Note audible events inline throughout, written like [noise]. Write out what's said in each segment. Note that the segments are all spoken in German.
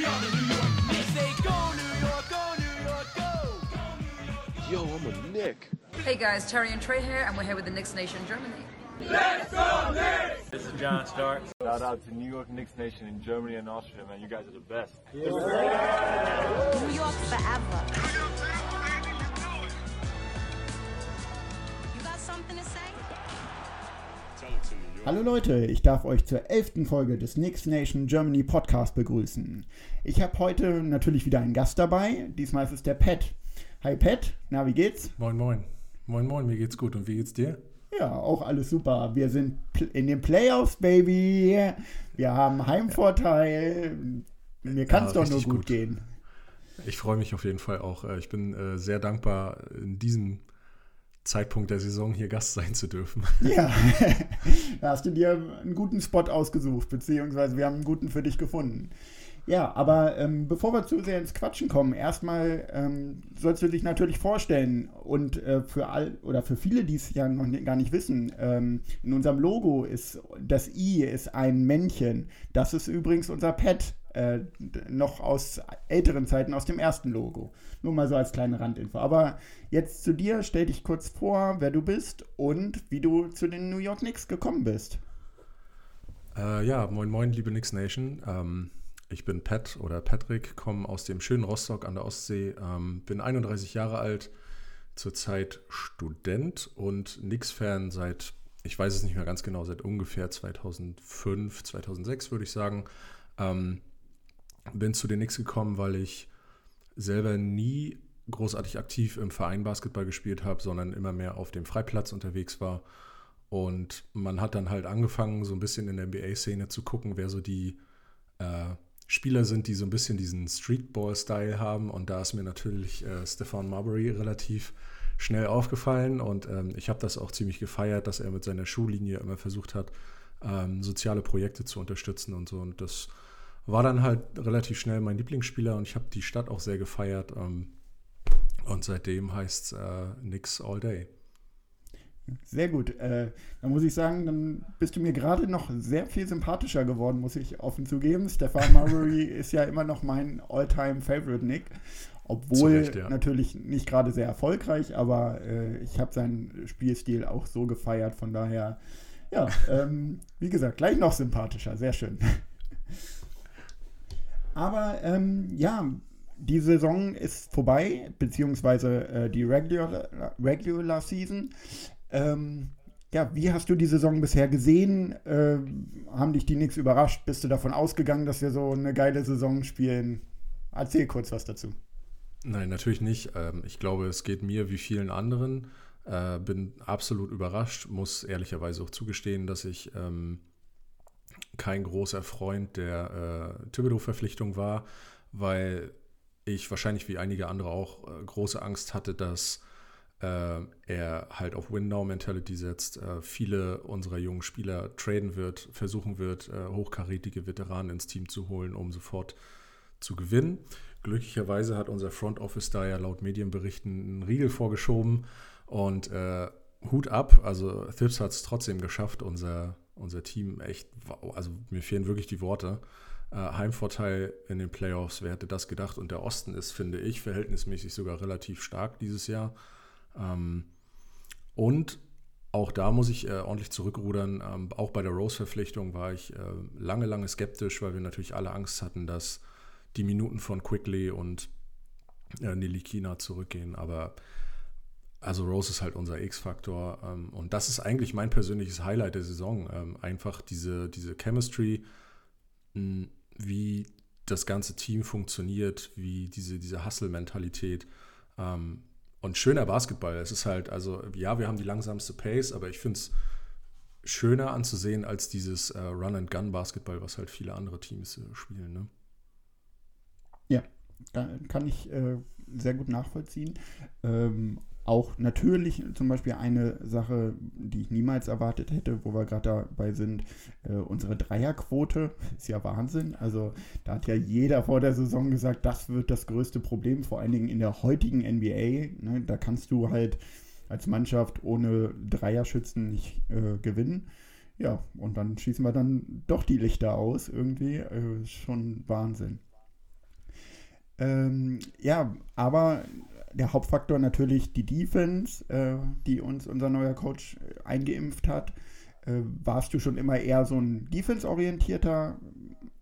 Yo, I'm a Nick. Hey guys, Terry and Trey here, and we're here with the Knicks Nation Germany. Let's go Knicks! This is John Stark. Shout out to New York Knicks Nation in Germany and Austria, man. You guys are the best. New York forever. Hallo Leute, ich darf euch zur elften Folge des Knicks Nation Germany Podcast begrüßen. Ich habe heute natürlich wieder einen Gast dabei. Diesmal ist es der Pat. Hi Pat, na wie geht's? Moin, moin. Moin, moin, mir geht's gut. Und wie geht's dir? Ja, auch alles super. Wir sind in den Playoffs, Baby. Wir haben Heimvorteil. Mir kann es Ja, doch nur gut, gut. gehen. Ich freue mich auf jeden Fall auch. Äh, Ich bin äh, sehr dankbar, in diesem Zeitpunkt der Saison hier Gast sein zu dürfen. [laughs] Ja, da hast du dir einen guten Spot ausgesucht, beziehungsweise wir haben einen guten für dich gefunden. Ja, aber ähm, bevor wir zu sehr ins Quatschen kommen, erstmal ähm, sollst du dich natürlich vorstellen und äh, für all oder für viele, die es ja noch ni- gar nicht wissen, ähm, in unserem Logo ist das I ist ein Männchen. Das ist übrigens unser Pet, äh, noch aus älteren Zeiten aus dem ersten Logo. Nur mal so als kleine Randinfo. Aber jetzt zu dir, stell dich kurz vor, wer du bist und wie du zu den New York Knicks gekommen bist. Äh, ja, moin, moin, liebe Knicks Nation. Ähm, ich bin Pat oder Patrick, komme aus dem schönen Rostock an der Ostsee, ähm, bin 31 Jahre alt, zurzeit Student und Knicks-Fan seit, ich weiß es nicht mehr ganz genau, seit ungefähr 2005, 2006 würde ich sagen. Ähm, bin zu den Knicks gekommen, weil ich selber nie großartig aktiv im Verein Basketball gespielt habe, sondern immer mehr auf dem Freiplatz unterwegs war. Und man hat dann halt angefangen, so ein bisschen in der NBA-Szene zu gucken, wer so die äh, Spieler sind, die so ein bisschen diesen Streetball-Style haben. Und da ist mir natürlich äh, Stefan Marbury relativ schnell aufgefallen. Und ähm, ich habe das auch ziemlich gefeiert, dass er mit seiner Schullinie immer versucht hat, ähm, soziale Projekte zu unterstützen und so. Und das war dann halt relativ schnell mein Lieblingsspieler und ich habe die Stadt auch sehr gefeiert. Ähm, und seitdem heißt es äh, Nix All Day. Sehr gut. Äh, dann muss ich sagen, dann bist du mir gerade noch sehr viel sympathischer geworden, muss ich offen zugeben. Stefan Marbury [laughs] ist ja immer noch mein All-Time-Favorite Nick. Obwohl Recht, ja. natürlich nicht gerade sehr erfolgreich, aber äh, ich habe seinen Spielstil auch so gefeiert. Von daher, ja, [laughs] ähm, wie gesagt, gleich noch sympathischer. Sehr schön. Aber ähm, ja, die Saison ist vorbei, beziehungsweise äh, die Regular, Regular Season. Ähm, ja, wie hast du die Saison bisher gesehen? Ähm, haben dich die Knicks überrascht? Bist du davon ausgegangen, dass wir so eine geile Saison spielen? Erzähl kurz was dazu. Nein, natürlich nicht. Ähm, ich glaube, es geht mir wie vielen anderen. Äh, bin absolut überrascht, muss ehrlicherweise auch zugestehen, dass ich ähm, kein großer Freund der äh, Thibodeau-Verpflichtung war, weil ich wahrscheinlich wie einige andere auch äh, große Angst hatte, dass äh, er halt auf Win-Now-Mentality setzt, äh, viele unserer jungen Spieler traden wird, versuchen wird, äh, hochkarätige Veteranen ins Team zu holen, um sofort zu gewinnen. Glücklicherweise hat unser Front Office da ja laut Medienberichten einen Riegel vorgeschoben und äh, Hut ab, also Thibs hat es trotzdem geschafft, unser, unser Team echt, also mir fehlen wirklich die Worte. Äh, Heimvorteil in den Playoffs, wer hätte das gedacht? Und der Osten ist, finde ich, verhältnismäßig sogar relativ stark dieses Jahr. Ähm, und auch da muss ich äh, ordentlich zurückrudern. Ähm, auch bei der Rose-Verpflichtung war ich äh, lange, lange skeptisch, weil wir natürlich alle Angst hatten, dass die Minuten von Quickly und äh, Nilikina zurückgehen. Aber also Rose ist halt unser X-Faktor. Ähm, und das ist eigentlich mein persönliches Highlight der Saison. Ähm, einfach diese, diese Chemistry, mh, wie das ganze Team funktioniert, wie diese, diese Hustle-Mentalität. Ähm, und schöner Basketball. Es ist halt, also, ja, wir haben die langsamste Pace, aber ich finde es schöner anzusehen als dieses äh, Run-and-Gun-Basketball, was halt viele andere Teams äh, spielen. Ne? Ja, kann kann ich äh, sehr gut nachvollziehen. Ähm, auch natürlich zum Beispiel eine Sache, die ich niemals erwartet hätte, wo wir gerade dabei sind, äh, unsere Dreierquote [laughs] ist ja Wahnsinn. Also da hat ja jeder vor der Saison gesagt, das wird das größte Problem, vor allen Dingen in der heutigen NBA. Ne? Da kannst du halt als Mannschaft ohne Dreierschützen nicht äh, gewinnen. Ja, und dann schießen wir dann doch die Lichter aus irgendwie. Äh, schon Wahnsinn. Ähm, ja, aber der Hauptfaktor natürlich die Defense, äh, die uns unser neuer Coach äh, eingeimpft hat. Äh, warst du schon immer eher so ein defense-orientierter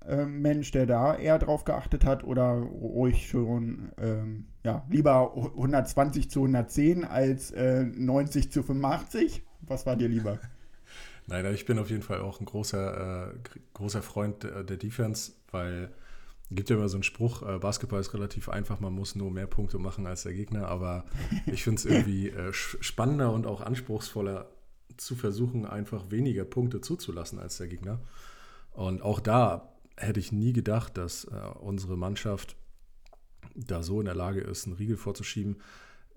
äh, Mensch, der da eher drauf geachtet hat oder ruhig schon ähm, ja, lieber 120 zu 110 als 90 äh, zu 85? Was war dir lieber? [laughs] Nein, ich bin auf jeden Fall auch ein großer, äh, großer Freund der, Defense, weil gibt ja immer so einen Spruch, äh, Basketball ist relativ einfach, man muss nur mehr Punkte machen als der Gegner, aber [laughs] ich finde es irgendwie äh, spannender und auch anspruchsvoller zu versuchen, einfach weniger Punkte zuzulassen als der Gegner. Und auch da hätte ich nie gedacht, dass äh, unsere Mannschaft da so in der Lage ist, einen Riegel vorzuschieben.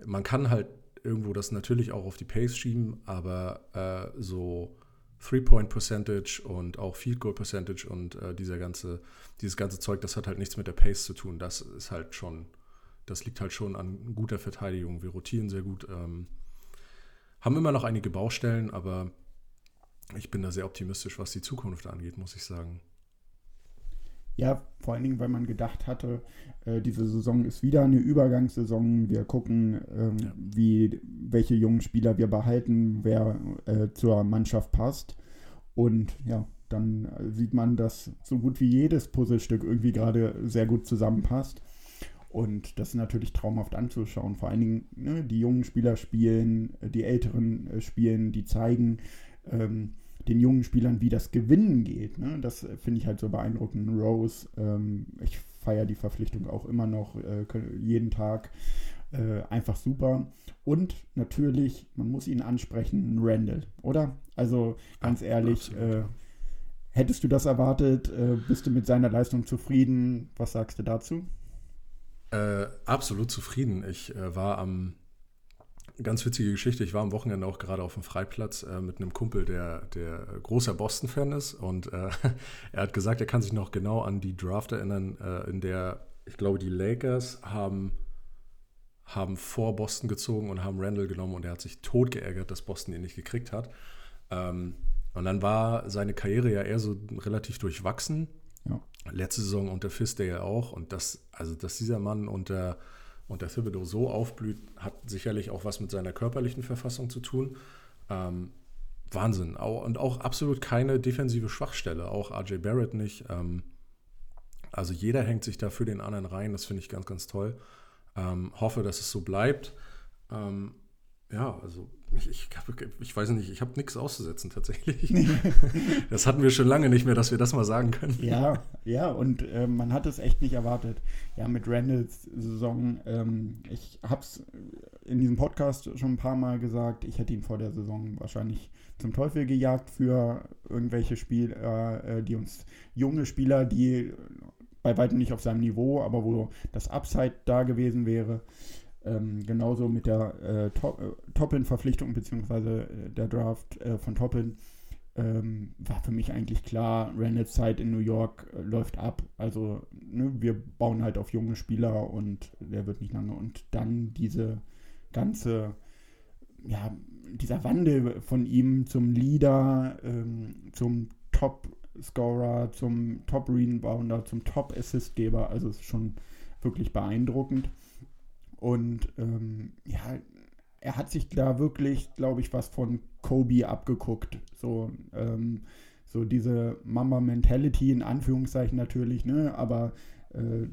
Man kann halt irgendwo das natürlich auch auf die Pace schieben, aber äh, so Three-Point-Percentage und auch Field-Goal-Percentage und äh, dieser ganze, dieses ganze Zeug, das hat halt nichts mit der Pace zu tun. Das ist halt schon, das liegt halt schon an guter Verteidigung. Wir rotieren sehr gut, ähm, haben immer noch einige Baustellen, aber ich bin da sehr optimistisch, was die Zukunft angeht, muss ich sagen. Ja, vor allen Dingen, weil man gedacht hatte, äh, diese Saison ist wieder eine Übergangssaison. Wir gucken, ähm, ja. wie, welche jungen Spieler wir behalten, wer äh, zur Mannschaft passt. Und ja, dann sieht man, dass so gut wie jedes Puzzlestück irgendwie gerade sehr gut zusammenpasst. Und das ist natürlich traumhaft anzuschauen. Vor allen Dingen ne, die jungen Spieler spielen, die älteren äh, spielen, die zeigen, ähm, den jungen Spielern, wie das Gewinnen geht. Ne? Das finde ich halt so beeindruckend. Rose, ähm, ich feiere die Verpflichtung auch immer noch äh, jeden Tag. Äh, einfach super. Und natürlich, man muss ihn ansprechen, Randall, oder? Also ganz ehrlich, äh, hättest du das erwartet? Äh, bist du mit seiner Leistung zufrieden? Was sagst du dazu? Äh, absolut zufrieden. Ich äh, war am Ganz witzige Geschichte. Ich war am Wochenende auch gerade auf dem Freiplatz äh, mit einem Kumpel, der, der großer Boston-Fan ist. Und äh, [laughs] er hat gesagt, er kann sich noch genau an die Draft erinnern, äh, in der, ich glaube, die Lakers haben, haben vor Boston gezogen und haben Randall genommen. Und er hat sich tot geärgert, dass Boston ihn nicht gekriegt hat. Ähm, und dann war seine Karriere ja eher so relativ durchwachsen. Ja. Letzte Saison unter Fist ja auch. Und das, also dass dieser Mann unter und der Thibodeau so aufblüht, hat sicherlich auch was mit seiner körperlichen Verfassung zu tun. Ähm, Wahnsinn. Und auch absolut keine defensive Schwachstelle. Auch RJ Barrett nicht. Ähm, also jeder hängt sich da für den anderen rein. Das finde ich ganz, ganz toll. Ähm, hoffe, dass es so bleibt. Ähm, ja, also ich, ich, ich weiß nicht, ich habe nichts auszusetzen tatsächlich. [laughs] [laughs] das hatten wir schon lange nicht mehr, dass wir das mal sagen können. Ja, ja, und äh, man hat es echt nicht erwartet. Ja, mit Randalls Saison, ähm, ich habe es in diesem Podcast schon ein paar Mal gesagt, ich hätte ihn vor der Saison wahrscheinlich zum Teufel gejagt für irgendwelche Spieler, äh, die uns junge Spieler, die bei weitem nicht auf seinem Niveau, aber wo das Upside da gewesen wäre. Ähm, genauso mit der äh, äh, Toppin-Verpflichtung beziehungsweise äh, der Draft äh, von Toppin ähm, war für mich eigentlich klar, Reynolds Zeit in New York läuft ab. Also ne, wir bauen halt auf junge Spieler und der wird nicht lange. Und dann diese ganze, ja, dieser Wandel von ihm zum Leader, ähm, zum Top-Scorer, zum Top-Rebounder, zum Top-Assistgeber. Also es ist schon wirklich beeindruckend. Und ähm, ja, er hat sich da wirklich, glaube ich, was von Kobe abgeguckt. So, ähm, so diese Mama-Mentality in Anführungszeichen natürlich, ne? Aber äh,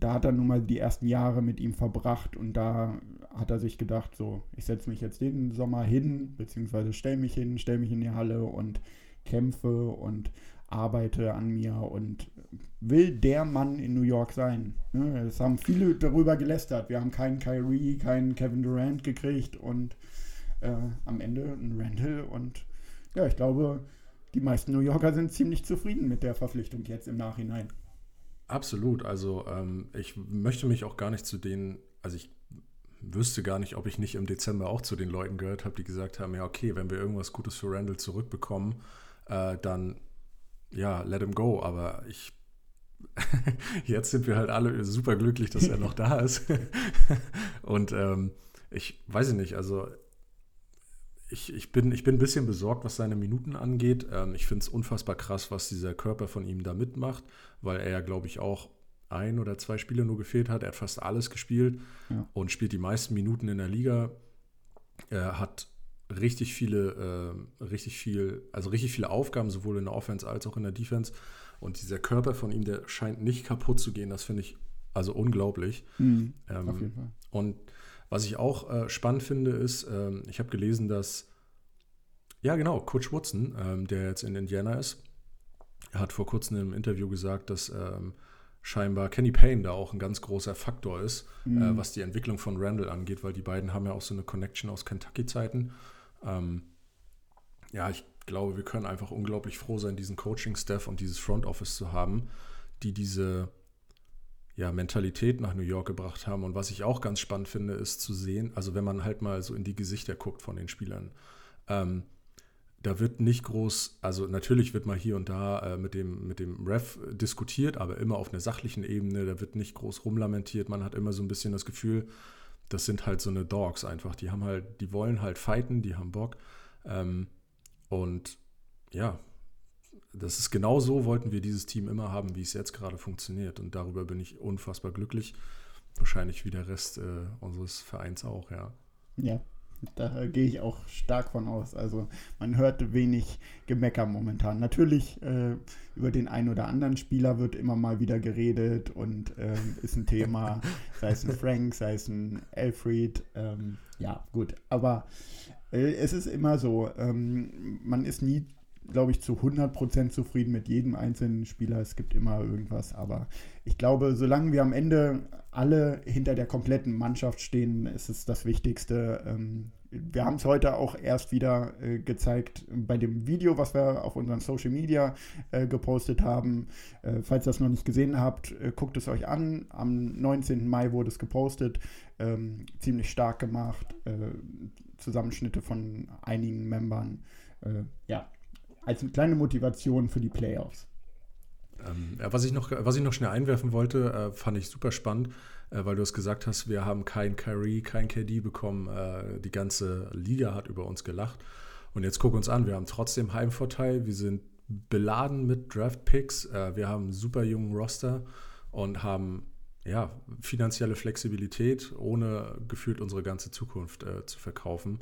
da hat er nun mal die ersten Jahre mit ihm verbracht und da hat er sich gedacht, so, ich setze mich jetzt den Sommer hin, beziehungsweise stelle mich hin, stelle mich in die Halle und kämpfe und arbeite an mir und will der Mann in New York sein. Ne? Es haben viele darüber gelästert. Wir haben keinen Kyrie, keinen Kevin Durant gekriegt und äh, am Ende einen Randall. Und ja, ich glaube, die meisten New Yorker sind ziemlich zufrieden mit der Verpflichtung jetzt im Nachhinein. Absolut. Also ähm, ich möchte mich auch gar nicht zu denen, also ich wüsste gar nicht, ob ich nicht im Dezember auch zu den Leuten gehört habe, die gesagt haben, ja okay, wenn wir irgendwas Gutes für Randall zurückbekommen, äh, dann ja, let him go, aber ich [laughs] jetzt sind wir halt alle super glücklich, dass er noch da ist. [laughs] Und ähm, ich weiß nicht, also ich, ich, bin, ich bin ein bisschen besorgt, was seine Minuten angeht. Ähm, ich finde es unfassbar krass, was dieser Körper von ihm da mitmacht, weil er ja, glaube ich, auch ein oder zwei Spiele nur gefehlt hat. Er hat fast alles gespielt Ja. und spielt die meisten Minuten in der Liga. Er hat richtig viele, äh, richtig viel, also richtig viele Aufgaben, sowohl in der Offense als auch in der Defense. Und dieser Körper von ihm, der scheint nicht kaputt zu gehen. Das finde ich also unglaublich. Mhm, Ähm, auf jeden Fall. Und was ich auch äh, spannend finde, ist, ähm, ich habe gelesen, dass, ja genau, Coach Woodson, ähm, der jetzt in Indiana ist, hat vor kurzem im Interview gesagt, dass ähm, scheinbar Kenny Payne da auch ein ganz großer Faktor ist, äh, was die Entwicklung von Randall angeht, weil die beiden haben ja auch so eine Connection aus Kentucky-Zeiten. Ähm, ja, ich glaube, wir können einfach unglaublich froh sein, diesen Coaching-Staff und dieses Front Office zu haben, die diese ja, Mentalität nach New York gebracht haben. Und was ich auch ganz spannend finde, ist zu sehen, also wenn man halt mal so in die Gesichter guckt von den Spielern, ähm, da wird nicht groß, also natürlich wird mal hier und da äh, mit, dem, mit dem Ref diskutiert, aber immer auf einer sachlichen Ebene, da wird nicht groß rumlamentiert. Man hat immer so ein bisschen das Gefühl, das sind halt so eine Dogs einfach. Die haben halt, die wollen halt fighten, die haben Bock. Ähm, und ja, das ist genau so, wollten wir dieses Team immer haben, wie es jetzt gerade funktioniert. Und darüber bin ich unfassbar glücklich. Wahrscheinlich wie der Rest äh, unseres Vereins auch, ja. Ja, da gehe ich auch stark von aus. Also man hört wenig Gemecker momentan. Natürlich äh, über den einen oder anderen Spieler wird immer mal wieder geredet und ähm, ist ein Thema, [laughs] sei es ein Frank, sei es ein Alfred. Ähm, ja, gut. Aber äh, es ist immer so, ähm, man ist nie, glaube ich, zu 100% zufrieden mit jedem einzelnen Spieler. Es gibt immer irgendwas. Aber ich glaube, solange wir am Ende alle hinter der kompletten Mannschaft stehen, ist es das Wichtigste. Ähm, wir haben es heute auch erst wieder äh, gezeigt bei dem Video, was wir auf unseren Social Media äh, gepostet haben. Äh, falls ihr das noch nicht gesehen habt, guckt es euch an. Am 19. Mai wurde es gepostet. Ähm, ziemlich stark gemacht. Zusammenschnitte von einigen Membern. Ja, als eine kleine Motivation für die Playoffs. Ähm, was, ich noch, was ich noch schnell einwerfen wollte, äh, fand ich super spannend, äh, weil du es gesagt hast, wir haben kein Kyrie, kein KD bekommen. Äh, die ganze Liga hat über uns gelacht. Und jetzt guck uns an, wir haben trotzdem Heimvorteil. Wir sind beladen mit Draft-Picks. Äh, wir haben einen super jungen Roster und haben ja, finanzielle Flexibilität, ohne gefühlt unsere ganze Zukunft äh, zu verkaufen.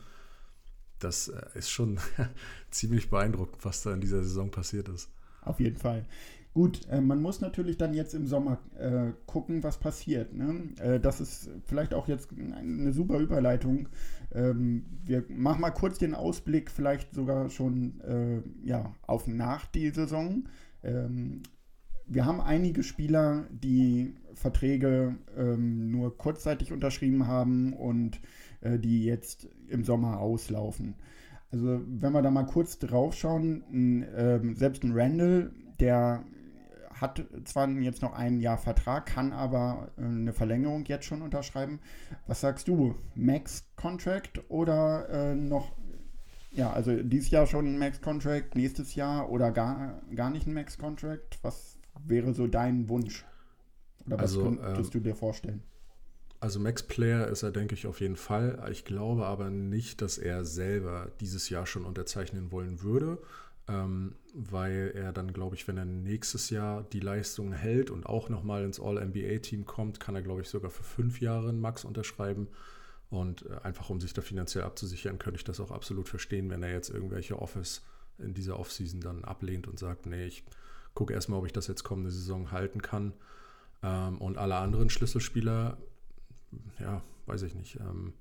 Das äh, ist schon [laughs] ziemlich beeindruckend, was da in dieser Saison passiert ist. Auf jeden Fall. Gut, äh, man muss natürlich dann jetzt im Sommer äh, gucken, was passiert. Ne? Äh, das ist vielleicht auch jetzt eine super Überleitung. Ähm, wir machen mal kurz den Ausblick, vielleicht sogar schon äh, ja, auf nach die Saison. Ähm, wir haben einige Spieler, die Verträge ähm, nur kurzzeitig unterschrieben haben und die jetzt im Sommer auslaufen. Also wenn wir da mal kurz drauf schauen, ähm, selbst ein Randall, der hat zwar jetzt noch ein Jahr Vertrag, kann aber äh, eine Verlängerung jetzt schon unterschreiben. Was sagst du? Max-Contract oder äh, noch, ja, also dieses Jahr schon ein Max-Contract, nächstes Jahr oder gar, gar nicht ein Max-Contract? Was wäre so dein Wunsch? Oder was Also, könntest du dir vorstellen? Also Max Player ist er, denke ich, auf jeden Fall. Ich glaube aber nicht, dass er selber dieses Jahr schon unterzeichnen wollen würde, ähm, weil er dann, glaube ich, wenn er nächstes Jahr die Leistung hält und auch nochmal ins All-NBA-Team kommt, kann er, glaube ich, sogar für fünf Jahre Max unterschreiben. Und äh, einfach um sich da finanziell abzusichern, könnte ich das auch absolut verstehen, wenn er jetzt irgendwelche Offers in dieser Offseason dann ablehnt und sagt, nee, ich gucke erstmal, ob ich das jetzt kommende Saison halten kann. Ähm, und alle anderen Schlüsselspieler, ja, weiß ich nicht. Ähm,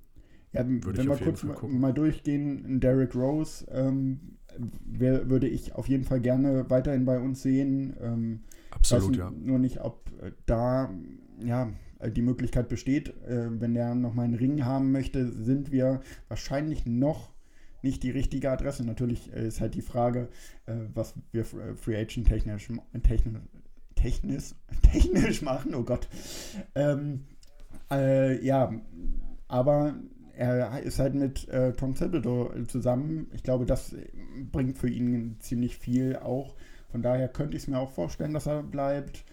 Ja, Würde wenn ich wir auf jeden kurz Fall mal, gucken. mal durchgehen, Derrick Rose ähm, wär, würde ich auf jeden Fall gerne weiterhin bei uns sehen. Ähm, absolut, ja. nur nicht, ob äh, da ja, äh, die Möglichkeit besteht, äh, wenn der nochmal einen Ring haben möchte, sind wir wahrscheinlich noch nicht die richtige Adresse. Natürlich äh, ist halt die Frage, äh, was wir Free Agent technisch, technisch, technisch, [laughs] technisch machen. Oh Gott. Ähm, äh, ja, aber er ist halt mit äh, Tom Thibodeau zusammen. Ich glaube, das bringt für ihn ziemlich viel auch. Von daher könnte ich es mir auch vorstellen, dass er bleibt.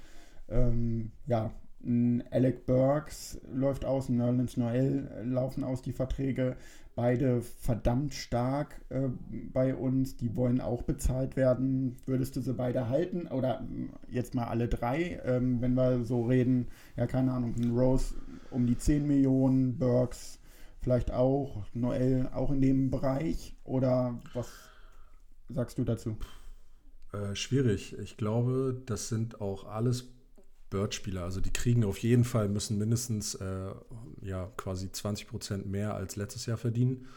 Ähm, ja, Alec Burks läuft aus, Nerlens Noel äh, laufen aus die Verträge. Beide verdammt stark äh, bei uns. Die wollen auch bezahlt werden. Würdest du sie beide halten? Oder äh, jetzt mal alle drei, ähm, wenn wir so reden, ja, keine Ahnung, Rose um die 10 Millionen, Burks vielleicht auch, Noel auch in dem Bereich? Oder was sagst du dazu? Äh, schwierig. Ich glaube, das sind auch alles Bird-Spieler. Also die kriegen auf jeden Fall, müssen mindestens äh, ja, quasi 20 Prozent mehr als letztes Jahr verdienen.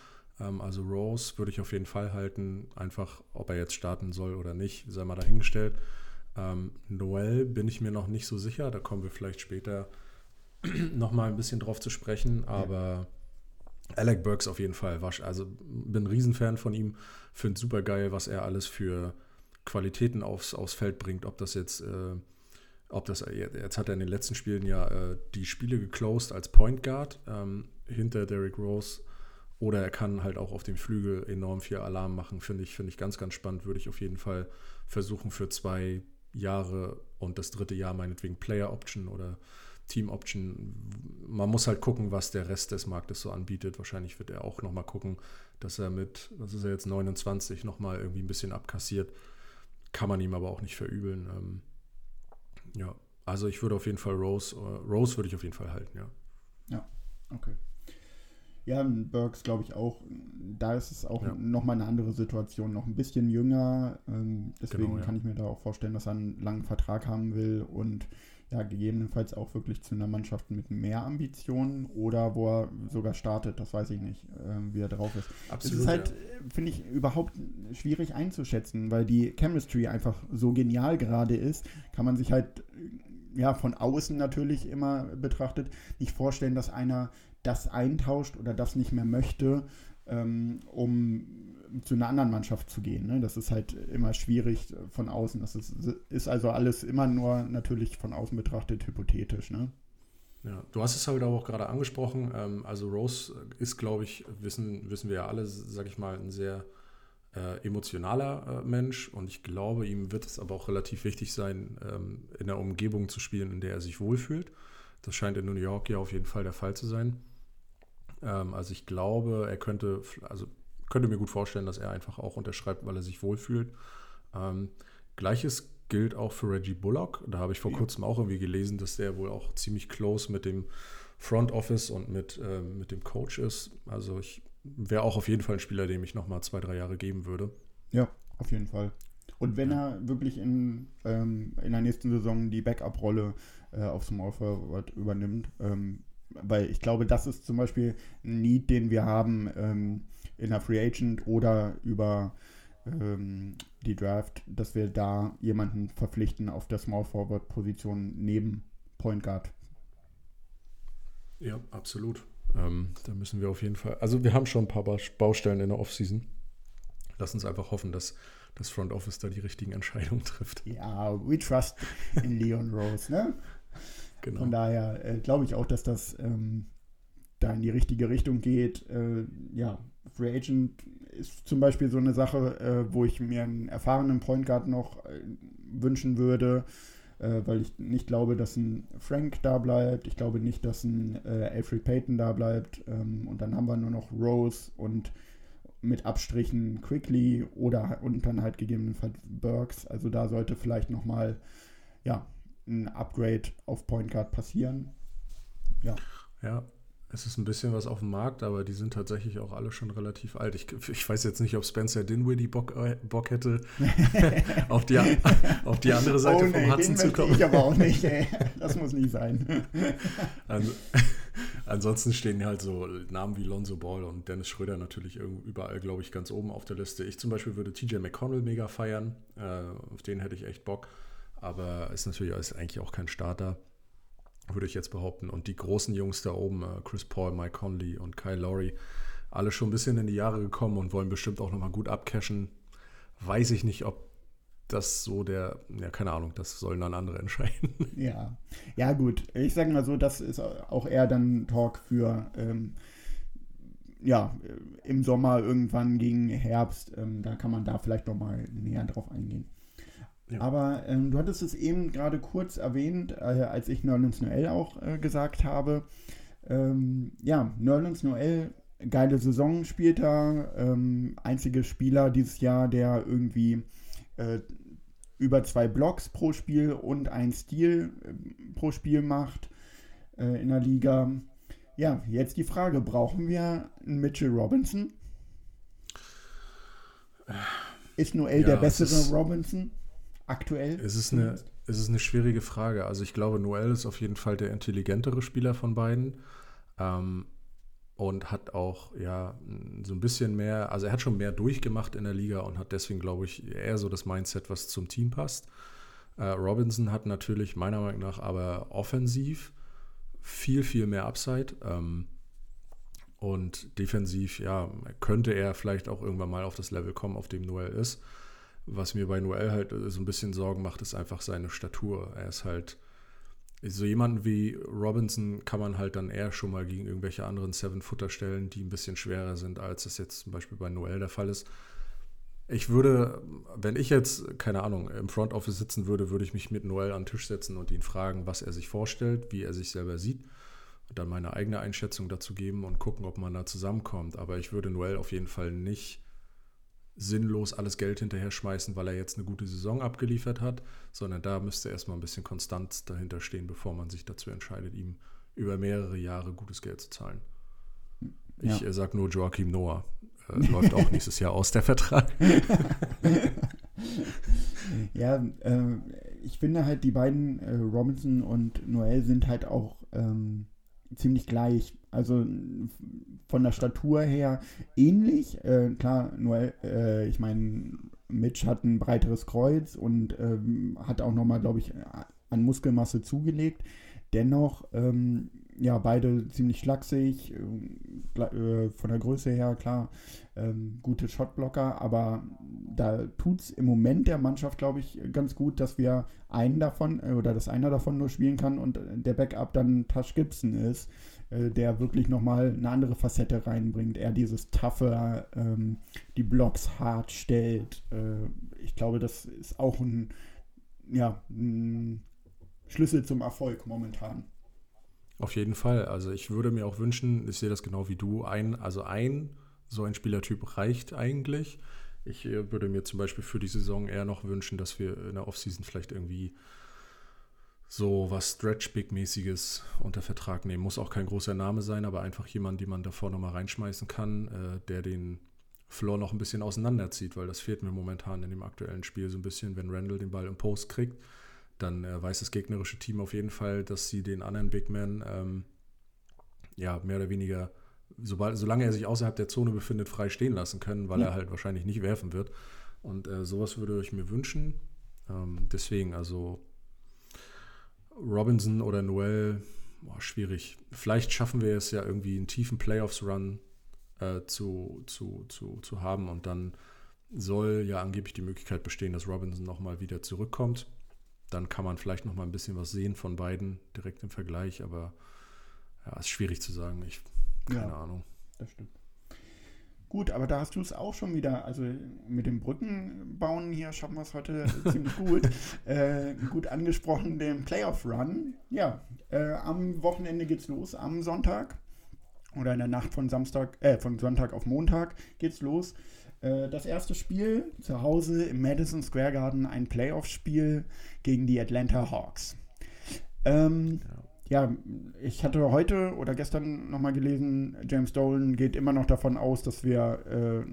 Ähm, also Rose würde ich auf jeden Fall halten. Einfach, ob er jetzt starten soll oder nicht, sei mal dahingestellt. Ähm, Noel bin ich mir noch nicht so sicher. Da kommen wir vielleicht später [clears throat] nochmal ein bisschen drauf zu sprechen. Aber ja. Alec Burks auf jeden Fall. Also bin ein Riesenfan von ihm. Finde super geil, was er alles für Qualitäten aufs, aufs Feld bringt. Ob das jetzt... Äh, ob das, jetzt hat er in den letzten Spielen ja äh, die Spiele geclosed als Point Guard ähm, hinter Derrick Rose oder er kann halt auch auf dem Flügel enorm viel Alarm machen, finde ich, finde ich ganz, ganz spannend. Würde ich auf jeden Fall versuchen für zwei Jahre und das dritte Jahr meinetwegen Player Option oder Team Option. Man muss halt gucken, was der Rest des Marktes so anbietet. Wahrscheinlich wird er auch nochmal gucken, dass er mit, was ist er jetzt, 29 nochmal irgendwie ein bisschen abkassiert. Kann man ihm aber auch nicht verübeln. Ähm, ja, also ich würde auf jeden Fall Rose, uh, Rose würde ich auf jeden Fall halten, ja. Ja, okay. Ja, Burks glaube ich auch, da ist es auch ja. nochmal eine andere Situation, noch ein bisschen jünger. Ähm, deswegen genau, ja. kann ich mir da auch vorstellen, dass er einen langen Vertrag haben will und ja, gegebenenfalls auch wirklich zu einer Mannschaft mit mehr Ambitionen oder wo er sogar startet, das weiß ich nicht, äh, wie er drauf ist. Absolut. Es ist halt, ja. finde ich, überhaupt schwierig einzuschätzen, weil die Chemistry einfach so genial gerade ist, kann man sich halt ja von außen natürlich immer betrachtet nicht vorstellen, dass einer das eintauscht oder das nicht mehr möchte, ähm, um zu einer anderen Mannschaft zu gehen. Ne? Das ist halt immer schwierig von außen. Das ist, ist, also alles immer nur natürlich von außen betrachtet hypothetisch. Ne? Ja, du hast es halt auch gerade angesprochen. Ähm, also Rose ist, glaube ich, wissen, wissen wir ja alle, sage ich mal, ein sehr äh, emotionaler äh, Mensch und ich glaube, ihm wird es aber auch relativ wichtig sein, ähm, in einer Umgebung zu spielen, in der er sich wohlfühlt. Das scheint in New York ja auf jeden Fall der Fall zu sein. Ähm, also ich glaube, er könnte, also könnte mir gut vorstellen, dass er einfach auch unterschreibt, weil er sich wohlfühlt. Ähm, Gleiches gilt auch für Reggie Bullock. Da habe ich vor kurzem auch irgendwie gelesen, dass der wohl auch ziemlich close mit dem Front Office und mit, äh, mit dem Coach ist. Also ich wäre auch auf jeden Fall ein Spieler, dem ich nochmal zwei, drei Jahre geben würde. Ja, auf jeden Fall. Und wenn ja. er wirklich in, ähm, in der nächsten Saison die Backup-Rolle äh, auf Small Forward übernimmt, ähm, weil ich glaube, das ist zum Beispiel ein Need, den wir haben ähm, in der Free Agent oder über ähm, die Draft, dass wir da jemanden verpflichten auf der Small Forward Position neben Point Guard. Ja, absolut. Ähm, da müssen wir auf jeden Fall, also wir haben schon ein paar Baustellen in der Offseason. Lass uns einfach hoffen, dass das Front Office da die richtigen Entscheidungen [laughs] trifft. Ja, we trust in Leon Rose, ne? Genau. Von daher äh, glaube ich auch, dass das ähm, da in die richtige Richtung geht. Äh, ja, Free Agent ist zum Beispiel so eine Sache, äh, wo ich mir einen erfahrenen Point Guard noch äh, wünschen würde, äh, weil ich nicht glaube, dass ein Frank da bleibt. Ich glaube nicht, dass ein äh, Alfred Payton da bleibt. Ähm, und dann haben wir nur noch Rose und mit Abstrichen Quickly oder und dann halt gegebenenfalls Burks. Also da sollte vielleicht nochmal ja, ein Upgrade auf Point Guard passieren. Ja. Ja, es ist ein bisschen was auf dem Markt, aber die sind tatsächlich auch alle schon relativ alt. Ich, ich weiß jetzt nicht, ob Spencer Dinwiddie Bock, äh, Bock hätte, [laughs] auf, die, auf die andere Seite oh, nee, vom Hudson zu kommen. Ich aber auch nicht, ey. Das muss nicht sein. Also, [laughs] ansonsten stehen halt so Namen wie Lonzo Ball und Dennis Schröder natürlich überall, glaube ich, ganz oben auf der Liste. Ich zum Beispiel würde TJ McConnell mega feiern. Äh, auf den hätte ich echt Bock. Aber ist natürlich ist eigentlich auch kein Starter würde ich jetzt behaupten. Und die großen Jungs da oben, äh, Chris Paul, Mike Conley und Kyle Lowry, alle schon ein bisschen in die Jahre gekommen und wollen bestimmt auch nochmal gut abcashen. Weiß ich nicht, ob das so der, ja, keine Ahnung, das sollen dann andere [laughs] entscheiden. Ja, ja gut. Ich sage mal so, das ist auch eher dann Talk für, ähm, ja, im Sommer irgendwann gegen Herbst. Ähm, da kann man da vielleicht nochmal näher drauf eingehen. Aber ähm, du hattest es eben gerade kurz erwähnt, äh, als ich Nerlens Noel auch äh, gesagt habe. Ähm, ja, Nerlens Noel, geile Saison spielt er. Ähm, einziger Spieler dieses Jahr, der irgendwie äh, über zwei Blocks pro Spiel und ein Stil äh, pro Spiel macht äh, in der Liga. Ja, jetzt die Frage, brauchen wir einen Mitchell Robinson? Ist Noel Ja, der es bessere ist- Robinson aktuell? Es ist, eine, es ist eine schwierige Frage. Also ich glaube, Noel ist auf jeden Fall der intelligentere Spieler von beiden. Ähm, und hat auch, ja, so ein bisschen mehr, also er hat schon mehr durchgemacht in der Liga und hat deswegen, glaube ich, eher so das Mindset, was zum Team passt. Äh, Robinson hat natürlich meiner Meinung nach aber offensiv viel, viel mehr Upside. Ähm, und defensiv, ja, könnte er vielleicht auch irgendwann mal auf das Level kommen, auf dem Noel ist. Was mir bei Noel halt äh, so ein bisschen Sorgen macht, ist einfach seine Statur. Er ist halt, so jemanden wie Robinson kann man halt dann eher schon mal gegen irgendwelche anderen Seven-Footer stellen, die ein bisschen schwerer sind, als es jetzt zum Beispiel bei Noel der Fall ist. Ich würde, wenn ich jetzt, keine Ahnung, im Front Office sitzen würde, würde ich mich mit Noel an den Tisch setzen und ihn fragen, was er sich vorstellt, wie er sich selber sieht und dann meine eigene Einschätzung dazu geben und gucken, ob man da zusammenkommt. Aber ich würde Noel auf jeden Fall nicht sinnlos alles Geld hinterher schmeißen, weil er jetzt eine gute Saison abgeliefert hat, sondern da müsste erstmal ein bisschen Konstanz dahinter stehen, bevor man sich dazu entscheidet, ihm über mehrere Jahre gutes Geld zu zahlen. Ich Ja. äh, sag nur Joachim Noah. Äh, [laughs] läuft auch nächstes Jahr aus, der Vertrag. [laughs] Ja, äh, ich finde halt, die beiden, äh, Robinson und Noel, sind halt auch ähm, ziemlich gleich. Also von der Statur her ähnlich. Äh, klar, Noel, äh, ich meine, Mitch hat ein breiteres Kreuz und ähm, hat auch nochmal, glaube ich, an Muskelmasse zugelegt. Dennoch, ähm, ja, beide ziemlich schlaksig, äh, gla- äh, von der Größe her, klar, ähm, gute Shotblocker, aber da tut es im Moment der Mannschaft, glaube ich, ganz gut, dass wir einen davon äh, oder dass einer davon nur spielen kann und der Backup dann Tash Gibson ist, äh, der wirklich nochmal eine andere Facette reinbringt. Er dieses Toughe, ähm, die Blocks hart stellt. Äh, ich glaube, das ist auch ein, ja, ein Schlüssel zum Erfolg momentan. Auf jeden Fall. Also ich würde mir auch wünschen, ich sehe das genau wie du, ein, also ein so ein Spielertyp reicht eigentlich. Ich äh, würde mir zum Beispiel für die Saison eher noch wünschen, dass wir in der Offseason vielleicht irgendwie so was Stretch-Big-mäßiges unter Vertrag nehmen. Muss auch kein großer Name sein, aber einfach jemand, den man davor nochmal reinschmeißen kann, äh, der den Floor noch ein bisschen auseinanderzieht, weil das fehlt mir momentan in dem aktuellen Spiel so ein bisschen, wenn Randall den Ball im Post kriegt dann äh, weiß das gegnerische Team auf jeden Fall, dass sie den anderen Big Man ähm, ja mehr oder weniger, sobald, solange er sich außerhalb der Zone befindet, frei stehen lassen können, weil Ja. er halt wahrscheinlich nicht werfen wird. Und äh, sowas würde ich mir wünschen. Ähm, deswegen, also Robinson oder Noel, boah, schwierig. Vielleicht schaffen wir es ja irgendwie einen tiefen Playoffs-Run äh, zu, zu, zu, zu haben und dann soll ja angeblich die Möglichkeit bestehen, dass Robinson nochmal wieder zurückkommt. Dann kann man vielleicht noch mal ein bisschen was sehen von beiden direkt im Vergleich, aber ja, ist schwierig zu sagen. Ich keine Ja. Ahnung. Das stimmt. Gut, aber da hast du es auch schon wieder, also mit dem Brückenbauen hier schaffen wir es heute [laughs] ziemlich gut. Äh, gut angesprochen, den Playoff-Run. Ja, äh, am Wochenende geht's los, am Sonntag. Oder in der Nacht von Samstag, äh, von Sonntag auf Montag geht's los. Äh, das erste Spiel zu Hause im Madison Square Garden, ein Playoff-Spiel gegen die Atlanta Hawks. Ähm, ja, ich hatte heute oder gestern nochmal gelesen, James Dolan geht immer noch davon aus, dass wir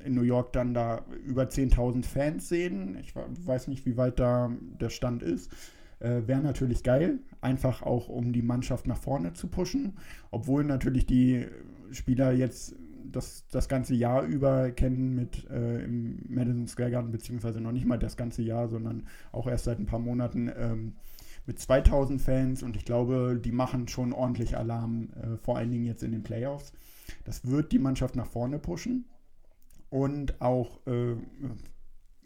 äh, in New York dann da über 10.000 Fans sehen. Ich weiß nicht, wie weit da der Stand ist. Äh, Wäre natürlich geil, einfach auch um die Mannschaft nach vorne zu pushen, obwohl natürlich die Spieler jetzt das, das ganze Jahr über kennen mit äh, im Madison Square Garden, beziehungsweise noch nicht mal das ganze Jahr, sondern auch erst seit ein paar Monaten ähm, mit 2000 Fans und ich glaube, die machen schon ordentlich Alarm, äh, vor allen Dingen jetzt in den Playoffs. Das wird die Mannschaft nach vorne pushen und auch, äh,